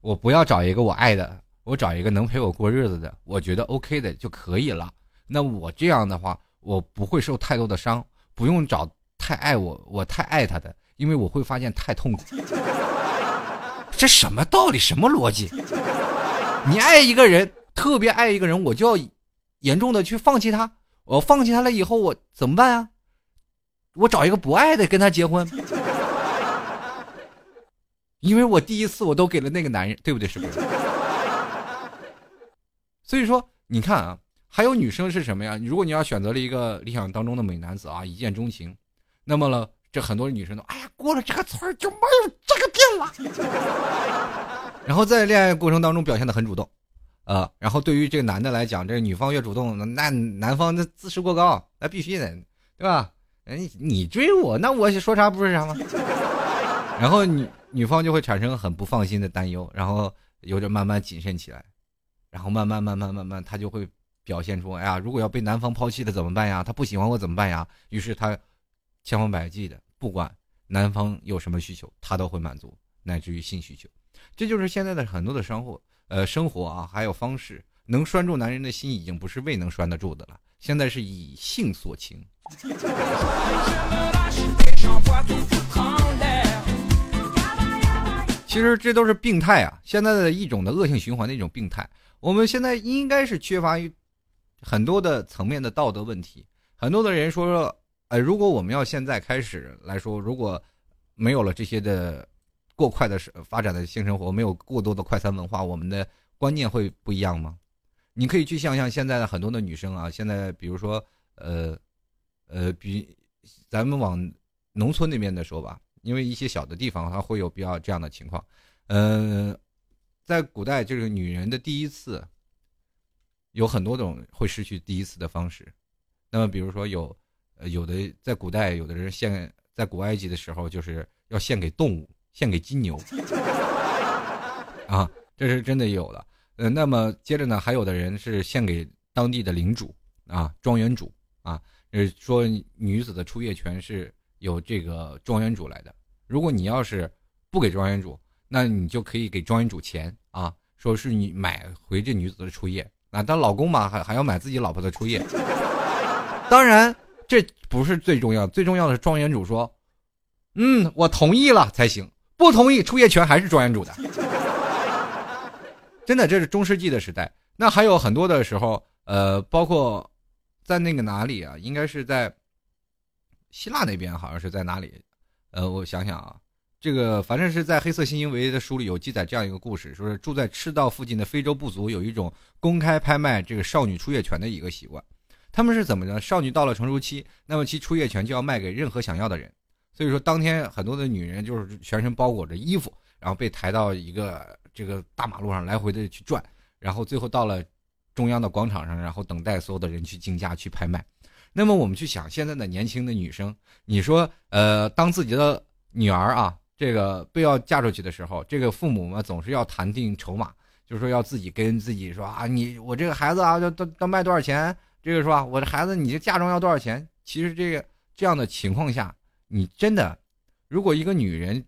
我不要找一个我爱的，我找一个能陪我过日子的，我觉得 OK 的就可以了。那我这样的话，我不会受太多的伤，不用找太爱我、我太爱他的，因为我会发现太痛苦。这什么道理？什么逻辑？你爱一个人？特别爱一个人，我就要严重的去放弃他。我放弃他了以后，我怎么办啊？我找一个不爱的跟他结婚，因为我第一次我都给了那个男人，对不对？是不是？[LAUGHS] 所以说，你看啊，还有女生是什么呀？如果你要选择了一个理想当中的美男子啊，一见钟情，那么了，这很多女生都哎呀，过了这个村就没有这个店了。[LAUGHS] 然后在恋爱过程当中表现的很主动。呃，然后对于这个男的来讲，这个女方越主动，那男方那自视过高，那必须得，对吧？哎，你追我，那我说啥不是啥吗？然后女女方就会产生很不放心的担忧，然后有点慢慢谨慎起来，然后慢慢慢慢慢慢，她就会表现出，哎呀，如果要被男方抛弃了怎么办呀？他不喜欢我怎么办呀？于是她千方百计的，不管男方有什么需求，她都会满足，乃至于性需求。这就是现在的很多的商户。呃，生活啊，还有方式，能拴住男人的心，已经不是未能拴得住的了。现在是以性锁情。[LAUGHS] 其实这都是病态啊，现在的一种的恶性循环的一种病态。我们现在应该是缺乏于很多的层面的道德问题。很多的人说说，呃，如果我们要现在开始来说，如果没有了这些的。过快的发展的性生活，没有过多的快餐文化，我们的观念会不一样吗？你可以去想想现在的很多的女生啊，现在比如说，呃，呃，比咱们往农村那边的说吧，因为一些小的地方它会有比较这样的情况，嗯，在古代就是女人的第一次，有很多种会失去第一次的方式，那么比如说有，呃，有的在古代有的人献在古埃及的时候就是要献给动物。献给金牛，啊，这是真的有的。呃，那么接着呢，还有的人是献给当地的领主啊，庄园主啊，呃，说女子的出夜权是有这个庄园主来的。如果你要是不给庄园主，那你就可以给庄园主钱啊，说是你买回这女子的初夜啊，当老公嘛，还还要买自己老婆的初夜。当然，这不是最重要，最重要的是庄园主说，嗯，我同意了才行。不同意初夜权还是庄园主的，真的，这是中世纪的时代。那还有很多的时候，呃，包括在那个哪里啊？应该是在希腊那边，好像是在哪里？呃，我想想啊，这个反正是在《黑色新英维》的书里有记载这样一个故事，说是住在赤道附近的非洲部族有一种公开拍卖这个少女出夜权的一个习惯。他们是怎么着？少女到了成熟期，那么其出夜权就要卖给任何想要的人。所以说，当天很多的女人就是全身包裹着衣服，然后被抬到一个这个大马路上来回的去转，然后最后到了中央的广场上，然后等待所有的人去竞价去拍卖。那么我们去想，现在的年轻的女生，你说，呃，当自己的女儿啊，这个被要嫁出去的时候，这个父母嘛总是要谈定筹码，就是说要自己跟自己说啊，你我这个孩子啊，要要要卖多少钱？这个是吧？我的孩子，你这嫁妆要多少钱？其实这个这样的情况下。你真的，如果一个女人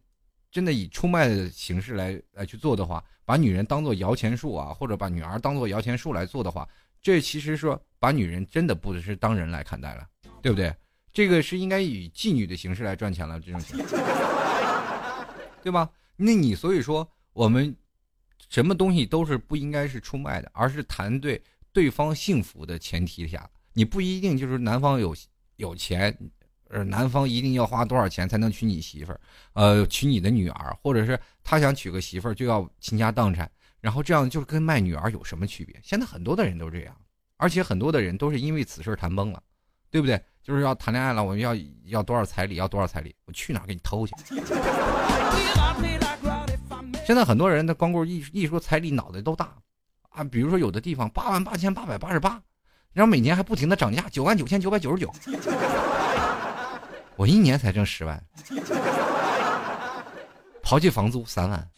真的以出卖的形式来来去做的话，把女人当做摇钱树啊，或者把女儿当做摇钱树来做的话，这其实说把女人真的不是当人来看待了，对不对？这个是应该以妓女的形式来赚钱了，这种情况，[LAUGHS] 对吧？那你所以说我们什么东西都是不应该是出卖的，而是谈对对方幸福的前提下，你不一定就是男方有有钱。呃，男方一定要花多少钱才能娶你媳妇儿？呃，娶你的女儿，或者是他想娶个媳妇儿就要倾家荡产，然后这样就是跟卖女儿有什么区别？现在很多的人都这样，而且很多的人都是因为此事谈崩了，对不对？就是要谈恋爱了，我们要要多少彩礼，要多少彩礼，我去哪给你偷去？[LAUGHS] 现在很多人的光棍一一说彩礼，脑袋都大啊。比如说有的地方八万八千八百八十八，然后每年还不停的涨价，九万九千九百九十九。我一年才挣十万，刨去房租三万，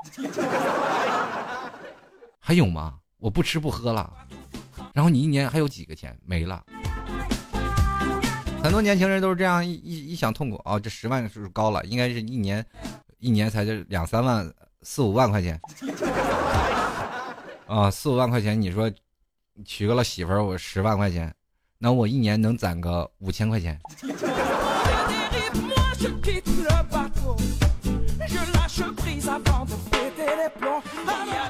还有吗？我不吃不喝了，然后你一年还有几个钱没了？很多年轻人都是这样一一一想痛苦啊，这十万是不是高了？应该是一年一年才这两三万。四五万块钱，啊，[LAUGHS] 四五万块钱，你说娶个了媳妇儿，我十万块钱，那我一年能攒个五千块钱。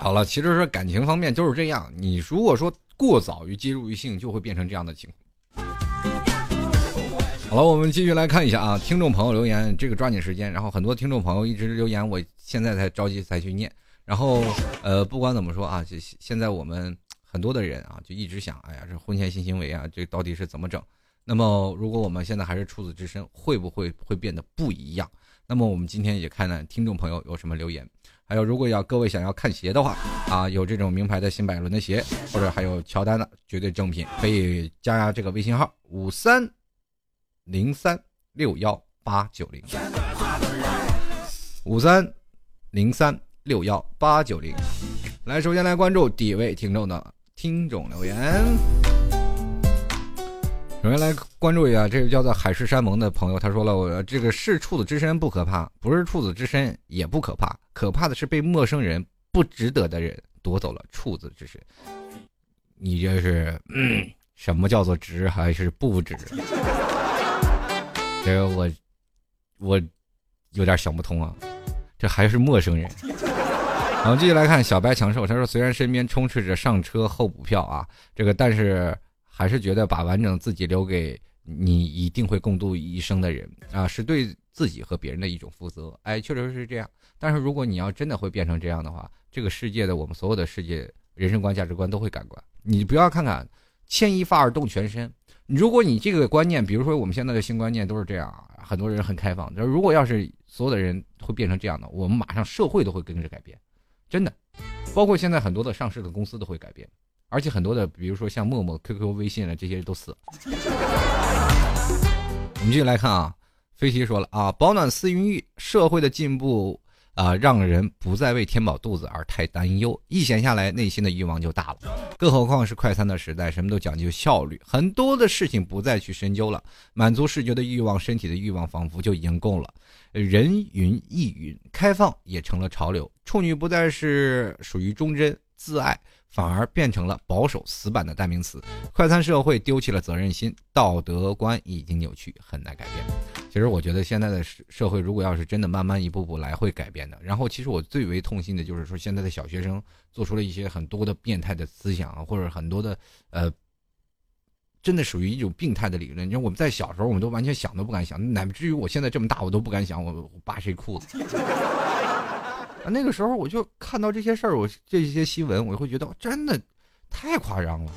好了，其实说感情方面就是这样，你如果说过早于接入于性，就会变成这样的情况。好了，我们继续来看一下啊，听众朋友留言，这个抓紧时间，然后很多听众朋友一直留言，我。现在才着急才去念，然后呃，不管怎么说啊，就现在我们很多的人啊，就一直想，哎呀，这婚前性行为啊，这到底是怎么整？那么如果我们现在还是处子之身，会不会会变得不一样？那么我们今天也看看听众朋友有什么留言，还有如果要各位想要看鞋的话啊，有这种名牌的新百伦的鞋，或者还有乔丹的绝对正品，可以加这个微信号五三零三六幺八九零五三。零三六幺八九零，来，首先来关注第一位听众的听众留言。首先来关注一下这个叫做海誓山盟的朋友，他说了：“我这个是处子之身不可怕，不是处子之身也不可怕，可怕的是被陌生人不值得的人夺走了处子之身。”你这是什么叫做值还是不值？[LAUGHS] 这个我我有点想不通啊。这还是陌生人。然后继续来看小白强兽，他说：“虽然身边充斥着上车后补票啊，这个但是还是觉得把完整自己留给你一定会共度一生的人啊，是对自己和别人的一种负责。哎，确实是这样。但是如果你要真的会变成这样的话，这个世界的我们所有的世界人生观、价值观都会改观。你不要看看牵一发而动全身。如果你这个观念，比如说我们现在的新观念都是这样。”很多人很开放，如果要是所有的人会变成这样的，我们马上社会都会跟着改变，真的，包括现在很多的上市的公司都会改变，而且很多的，比如说像陌陌、QQ、微信啊，这些都死了。[LAUGHS] 我们继续来看啊，飞奇说了啊，保暖思淫欲，社会的进步。啊，让人不再为填饱肚子而太担忧，一闲下来，内心的欲望就大了。更何况是快餐的时代，什么都讲究效率，很多的事情不再去深究了，满足视觉的欲望、身体的欲望，仿佛就已经够了。人云亦云，开放也成了潮流，处女不再是属于忠贞自爱。反而变成了保守死板的代名词。快餐社会丢弃了责任心，道德观已经扭曲，很难改变。其实我觉得现在的社会，如果要是真的慢慢一步步来，会改变的。然后，其实我最为痛心的就是说，现在的小学生做出了一些很多的变态的思想，或者很多的呃，真的属于一种病态的理论。你说我们在小时候，我们都完全想都不敢想，乃至于我现在这么大，我都不敢想我扒谁裤子。那个时候我就看到这些事儿，我这些新闻，我会觉得真的太夸张了。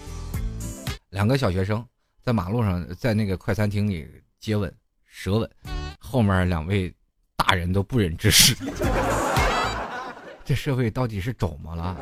两个小学生在马路上，在那个快餐厅里接吻、舌吻，后面两位大人都不忍直视。[LAUGHS] 这社会到底是怎么了？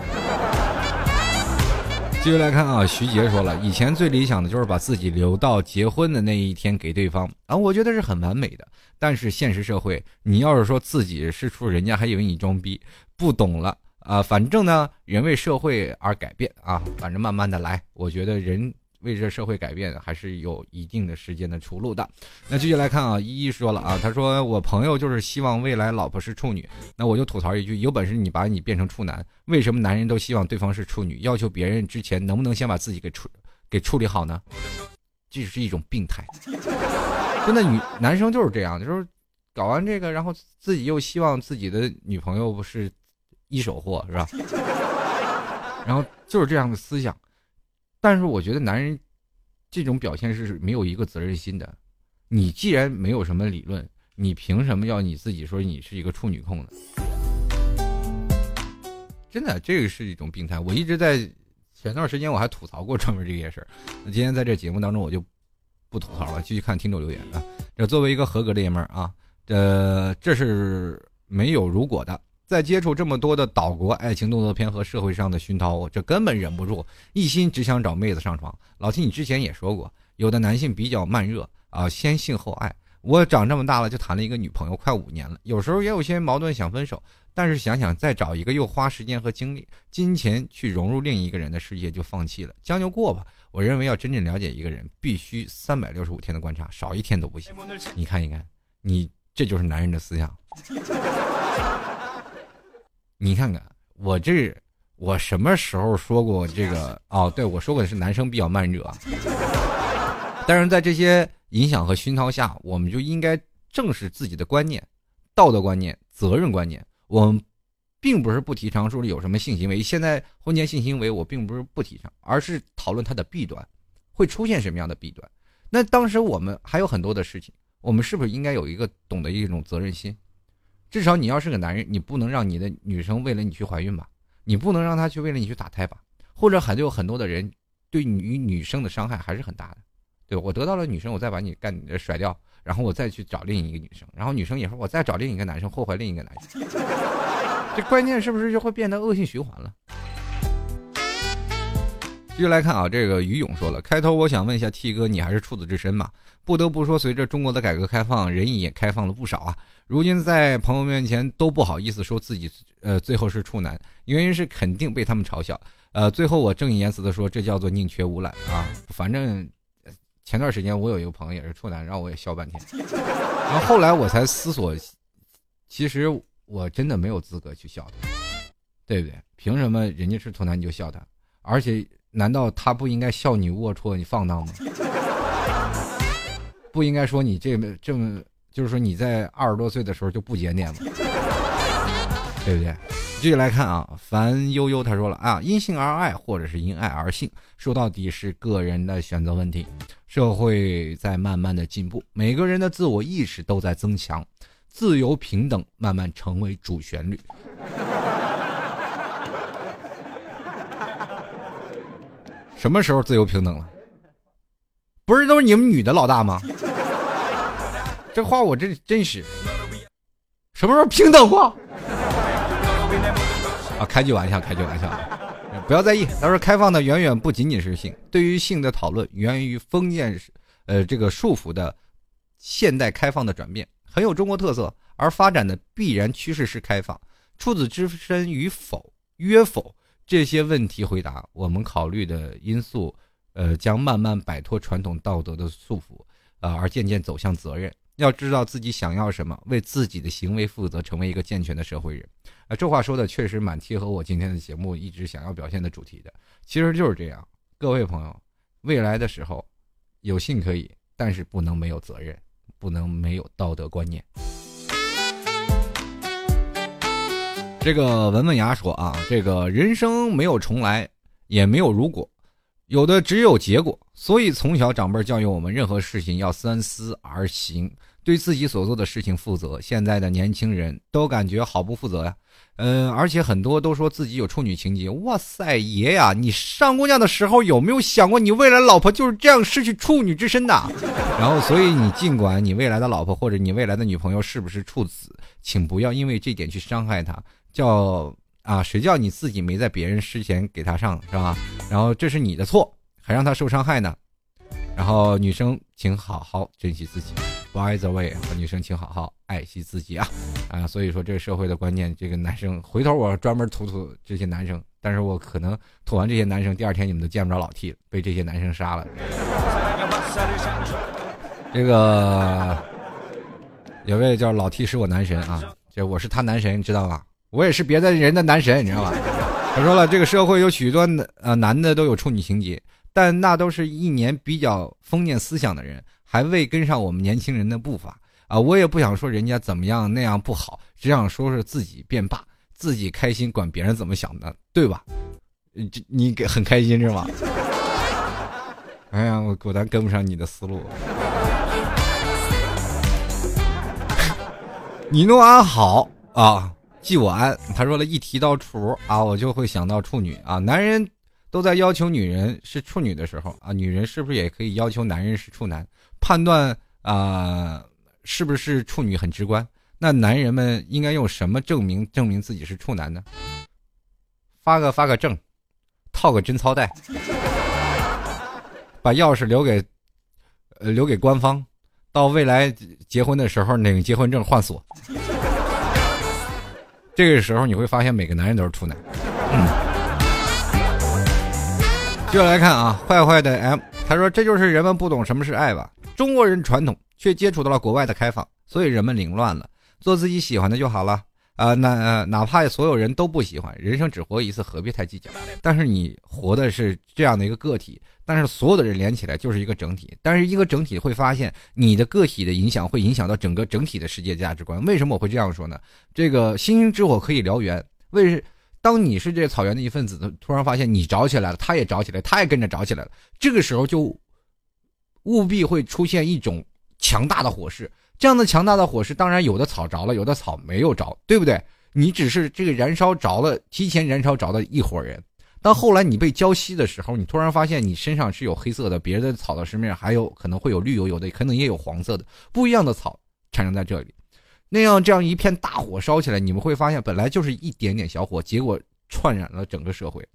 继续来看啊，徐杰说了，以前最理想的就是把自己留到结婚的那一天给对方啊，我觉得是很完美的。但是现实社会，你要是说自己是处，人家还以为你装逼，不懂了啊。反正呢，人为社会而改变啊，反正慢慢的来。我觉得人。为这社会改变还是有一定的时间的出路的。那继续来看啊，依依说了啊，他说我朋友就是希望未来老婆是处女，那我就吐槽一句，有本事你把你变成处男，为什么男人都希望对方是处女？要求别人之前能不能先把自己给处给处理好呢？这是一种病态。真的女男生就是这样，就是搞完这个，然后自己又希望自己的女朋友不是一手货是吧？然后就是这样的思想。但是我觉得男人这种表现是没有一个责任心的。你既然没有什么理论，你凭什么要你自己说你是一个处女控呢？真的，这个是一种病态。我一直在前段时间我还吐槽过专门这些事儿。那今天在这节目当中我就不吐槽了，继续看听众留言啊。这作为一个合格的爷们儿啊，呃，这是没有如果的。在接触这么多的岛国爱情动作片和社会上的熏陶，我这根本忍不住，一心只想找妹子上床。老七，你之前也说过，有的男性比较慢热啊，先性后爱。我长这么大了就谈了一个女朋友，快五年了，有时候也有些矛盾，想分手，但是想想再找一个又花时间和精力、金钱去融入另一个人的世界，就放弃了，将就过吧。我认为要真正了解一个人，必须三百六十五天的观察，少一天都不行。你看一看，你这就是男人的思想。你看看我这，我什么时候说过这个？哦，对，我说过的是男生比较慢热。但是在这些影响和熏陶下，我们就应该正视自己的观念、道德观念、责任观念。我们并不是不提倡说有什么性行为，现在婚前性行为我并不是不提倡，而是讨论它的弊端，会出现什么样的弊端。那当时我们还有很多的事情，我们是不是应该有一个懂得一种责任心？至少你要是个男人，你不能让你的女生为了你去怀孕吧？你不能让她去为了你去打胎吧？或者还有很多的人对女女生的伤害还是很大的，对我得到了女生，我再把你干甩掉，然后我再去找另一个女生，然后女生也说我再找另一个男生，祸害另一个男生，[LAUGHS] 这关键是不是就会变得恶性循环了？继续来看啊，这个于勇说了，开头我想问一下 T 哥，你还是处子之身吗？不得不说，随着中国的改革开放，人也开放了不少啊。如今在朋友面前都不好意思说自己，呃，最后是处男，原因是肯定被他们嘲笑。呃，最后我正义言辞的说，这叫做宁缺毋滥啊。反正前段时间我有一个朋友也是处男，让我也笑半天。[LAUGHS] 然后后来我才思索，其实我真的没有资格去笑他，对不对？凭什么人家是处男你就笑他？而且。难道他不应该笑你龌龊、你放荡吗？不应该说你这么这么，就是说你在二十多岁的时候就不检点吗？对不对？继续来看啊，樊悠悠他说了啊，因性而爱，或者是因爱而性，说到底是个人的选择问题。社会在慢慢的进步，每个人的自我意识都在增强，自由平等慢慢成为主旋律。什么时候自由平等了？不是都是你们女的老大吗？这话我这真是，什么时候平等过？啊，开句玩笑，开句玩笑，不要在意。他说，开放的远远不仅仅是性，对于性的讨论源于封建，呃，这个束缚的现代开放的转变，很有中国特色。而发展的必然趋势是开放。处子之身与否，约否？这些问题回答，我们考虑的因素，呃，将慢慢摆脱传统道德的束缚，啊，而渐渐走向责任。要知道自己想要什么，为自己的行为负责，成为一个健全的社会人。啊，这话说的确实蛮贴合我今天的节目一直想要表现的主题的。其实就是这样，各位朋友，未来的时候，有性可以，但是不能没有责任，不能没有道德观念。这个文文牙说啊，这个人生没有重来，也没有如果，有的只有结果。所以从小长辈教育我们，任何事情要三思而行，对自己所做的事情负责。现在的年轻人都感觉好不负责呀，嗯，而且很多都说自己有处女情节。哇塞，爷呀，你上姑娘的时候有没有想过，你未来老婆就是这样失去处女之身的？[LAUGHS] 然后，所以你尽管你未来的老婆或者你未来的女朋友是不是处子，请不要因为这点去伤害她。叫啊，谁叫你自己没在别人之前给他上是吧？然后这是你的错，还让他受伤害呢。然后女生请好好珍惜自己，By the way，女生请好好爱惜自己啊啊！所以说这个社会的观念，这个男生回头我专门吐吐这些男生，但是我可能吐完这些男生，第二天你们都见不着老 T 了，被这些男生杀了。这个有位叫老 T 是我男神啊，这我是他男神，你知道吧？我也是别的人的男神，你知道吧？[LAUGHS] 他说了，这个社会有许多呃男的都有处女情节，但那都是一年比较封建思想的人，还未跟上我们年轻人的步伐啊！我也不想说人家怎么样那样不好，只想说是自己变霸，自己开心，管别人怎么想的，对吧？这你给很开心是吧？哎呀，我果然跟不上你的思路。[LAUGHS] 你诺安好啊。记我安，他说了一提到处啊，我就会想到处女啊。男人都在要求女人是处女的时候啊，女人是不是也可以要求男人是处男？判断啊，是不是处女很直观？那男人们应该用什么证明证明自己是处男呢？发个发个证，套个贞操带，把钥匙留给呃留给官方，到未来结婚的时候，领结婚证换锁。这个时候你会发现，每个男人都是处男。嗯。接着来看啊，坏坏的 M，他说这就是人们不懂什么是爱吧？中国人传统，却接触到了国外的开放，所以人们凌乱了。做自己喜欢的就好了啊！那哪怕所有人都不喜欢，人生只活一次，何必太计较？但是你活的是这样的一个个体，但是所有的人连起来就是一个整体。但是一个整体会发现，你的个体的影响会影响到整个整体的世界价值观。为什么我会这样说呢？这个星星之火可以燎原，为。当你是这草原的一份子，突然发现你着起来了，他也着起来，他也跟着着起来了。这个时候就务必会出现一种强大的火势。这样的强大的火势，当然有的草着了，有的草没有着，对不对？你只是这个燃烧着了，提前燃烧着的一伙人。当后来你被浇熄的时候，你突然发现你身上是有黑色的，别的草的身面还有可能会有绿油油的，可能也有黄色的，不一样的草产生在这里。那样，这样一片大火烧起来，你们会发现，本来就是一点点小火，结果串染了整个社会。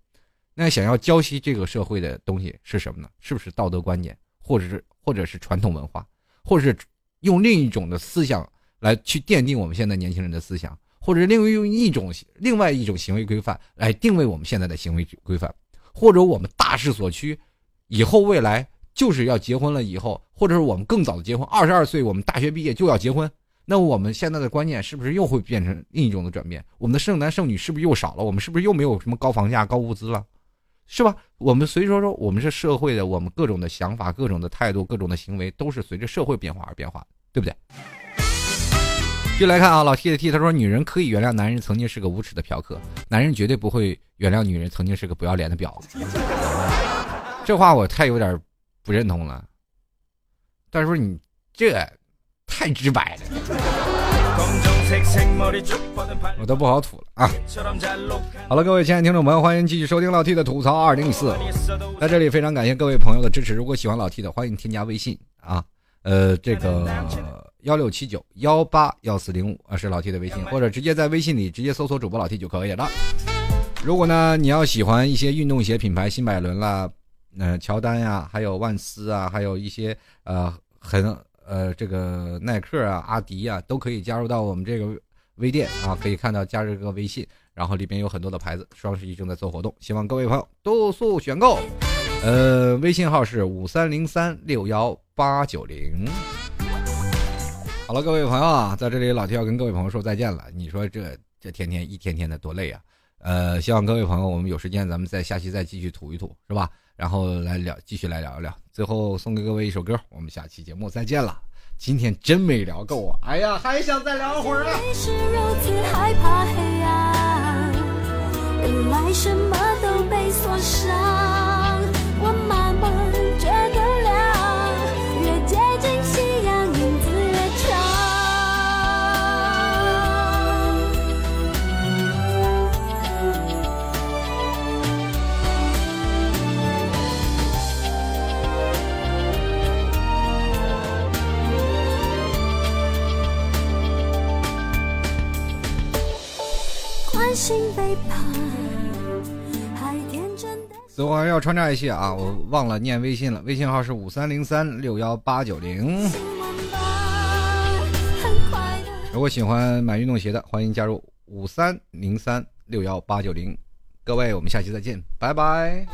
那想要浇熄这个社会的东西是什么呢？是不是道德观念，或者是或者是传统文化，或者是用另一种的思想来去奠定我们现在年轻人的思想，或者另用一种另外一种行为规范来定位我们现在的行为规范，或者我们大势所趋，以后未来就是要结婚了以后，或者是我们更早的结婚，二十二岁我们大学毕业就要结婚。那我们现在的观念是不是又会变成另一种的转变？我们的剩男剩女是不是又少了？我们是不是又没有什么高房价、高物资了？是吧？我们随着说，我们是社会的，我们各种的想法、各种的态度、各种的行为，都是随着社会变化而变化，对不对？就来看啊，老 T 的 T，他说：“女人可以原谅男人曾经是个无耻的嫖客，男人绝对不会原谅女人曾经是个不要脸的婊子。”这话我太有点不认同了。但是说你这。太直白了，我都不好吐了啊！好了，各位亲爱的听众朋友，欢迎继续收听老 T 的吐槽二零一四。在这里非常感谢各位朋友的支持。如果喜欢老 T 的，欢迎添加微信啊，呃，这个幺六七九幺八幺四零五啊是老 T 的微信，或者直接在微信里直接搜索主播老 T 就可以了。如果呢你要喜欢一些运动鞋品牌，新百伦啦，呃，乔丹呀，还有万斯啊，还有一些呃很。呃，这个耐克啊、阿迪啊，都可以加入到我们这个微店啊，可以看到加这个微信，然后里边有很多的牌子。双十一正在做活动，希望各位朋友多速选购。呃，微信号是五三零三六幺八九零。好了，各位朋友啊，在这里老 T 要跟各位朋友说再见了。你说这这天天一天天的多累啊！呃，希望各位朋友，我们有时间咱们再下期再继续吐一吐，是吧？然后来聊，继续来聊一聊。最后送给各位一首歌，我们下期节目再见了。今天真没聊够啊！哎呀，还想再聊会儿啊！原来什么都被锁上，最后还要穿插一些啊，我忘了念微信了，微信号是五三零三六幺八九零。如果喜欢买运动鞋的，欢迎加入五三零三六幺八九零。各位，我们下期再见，拜拜。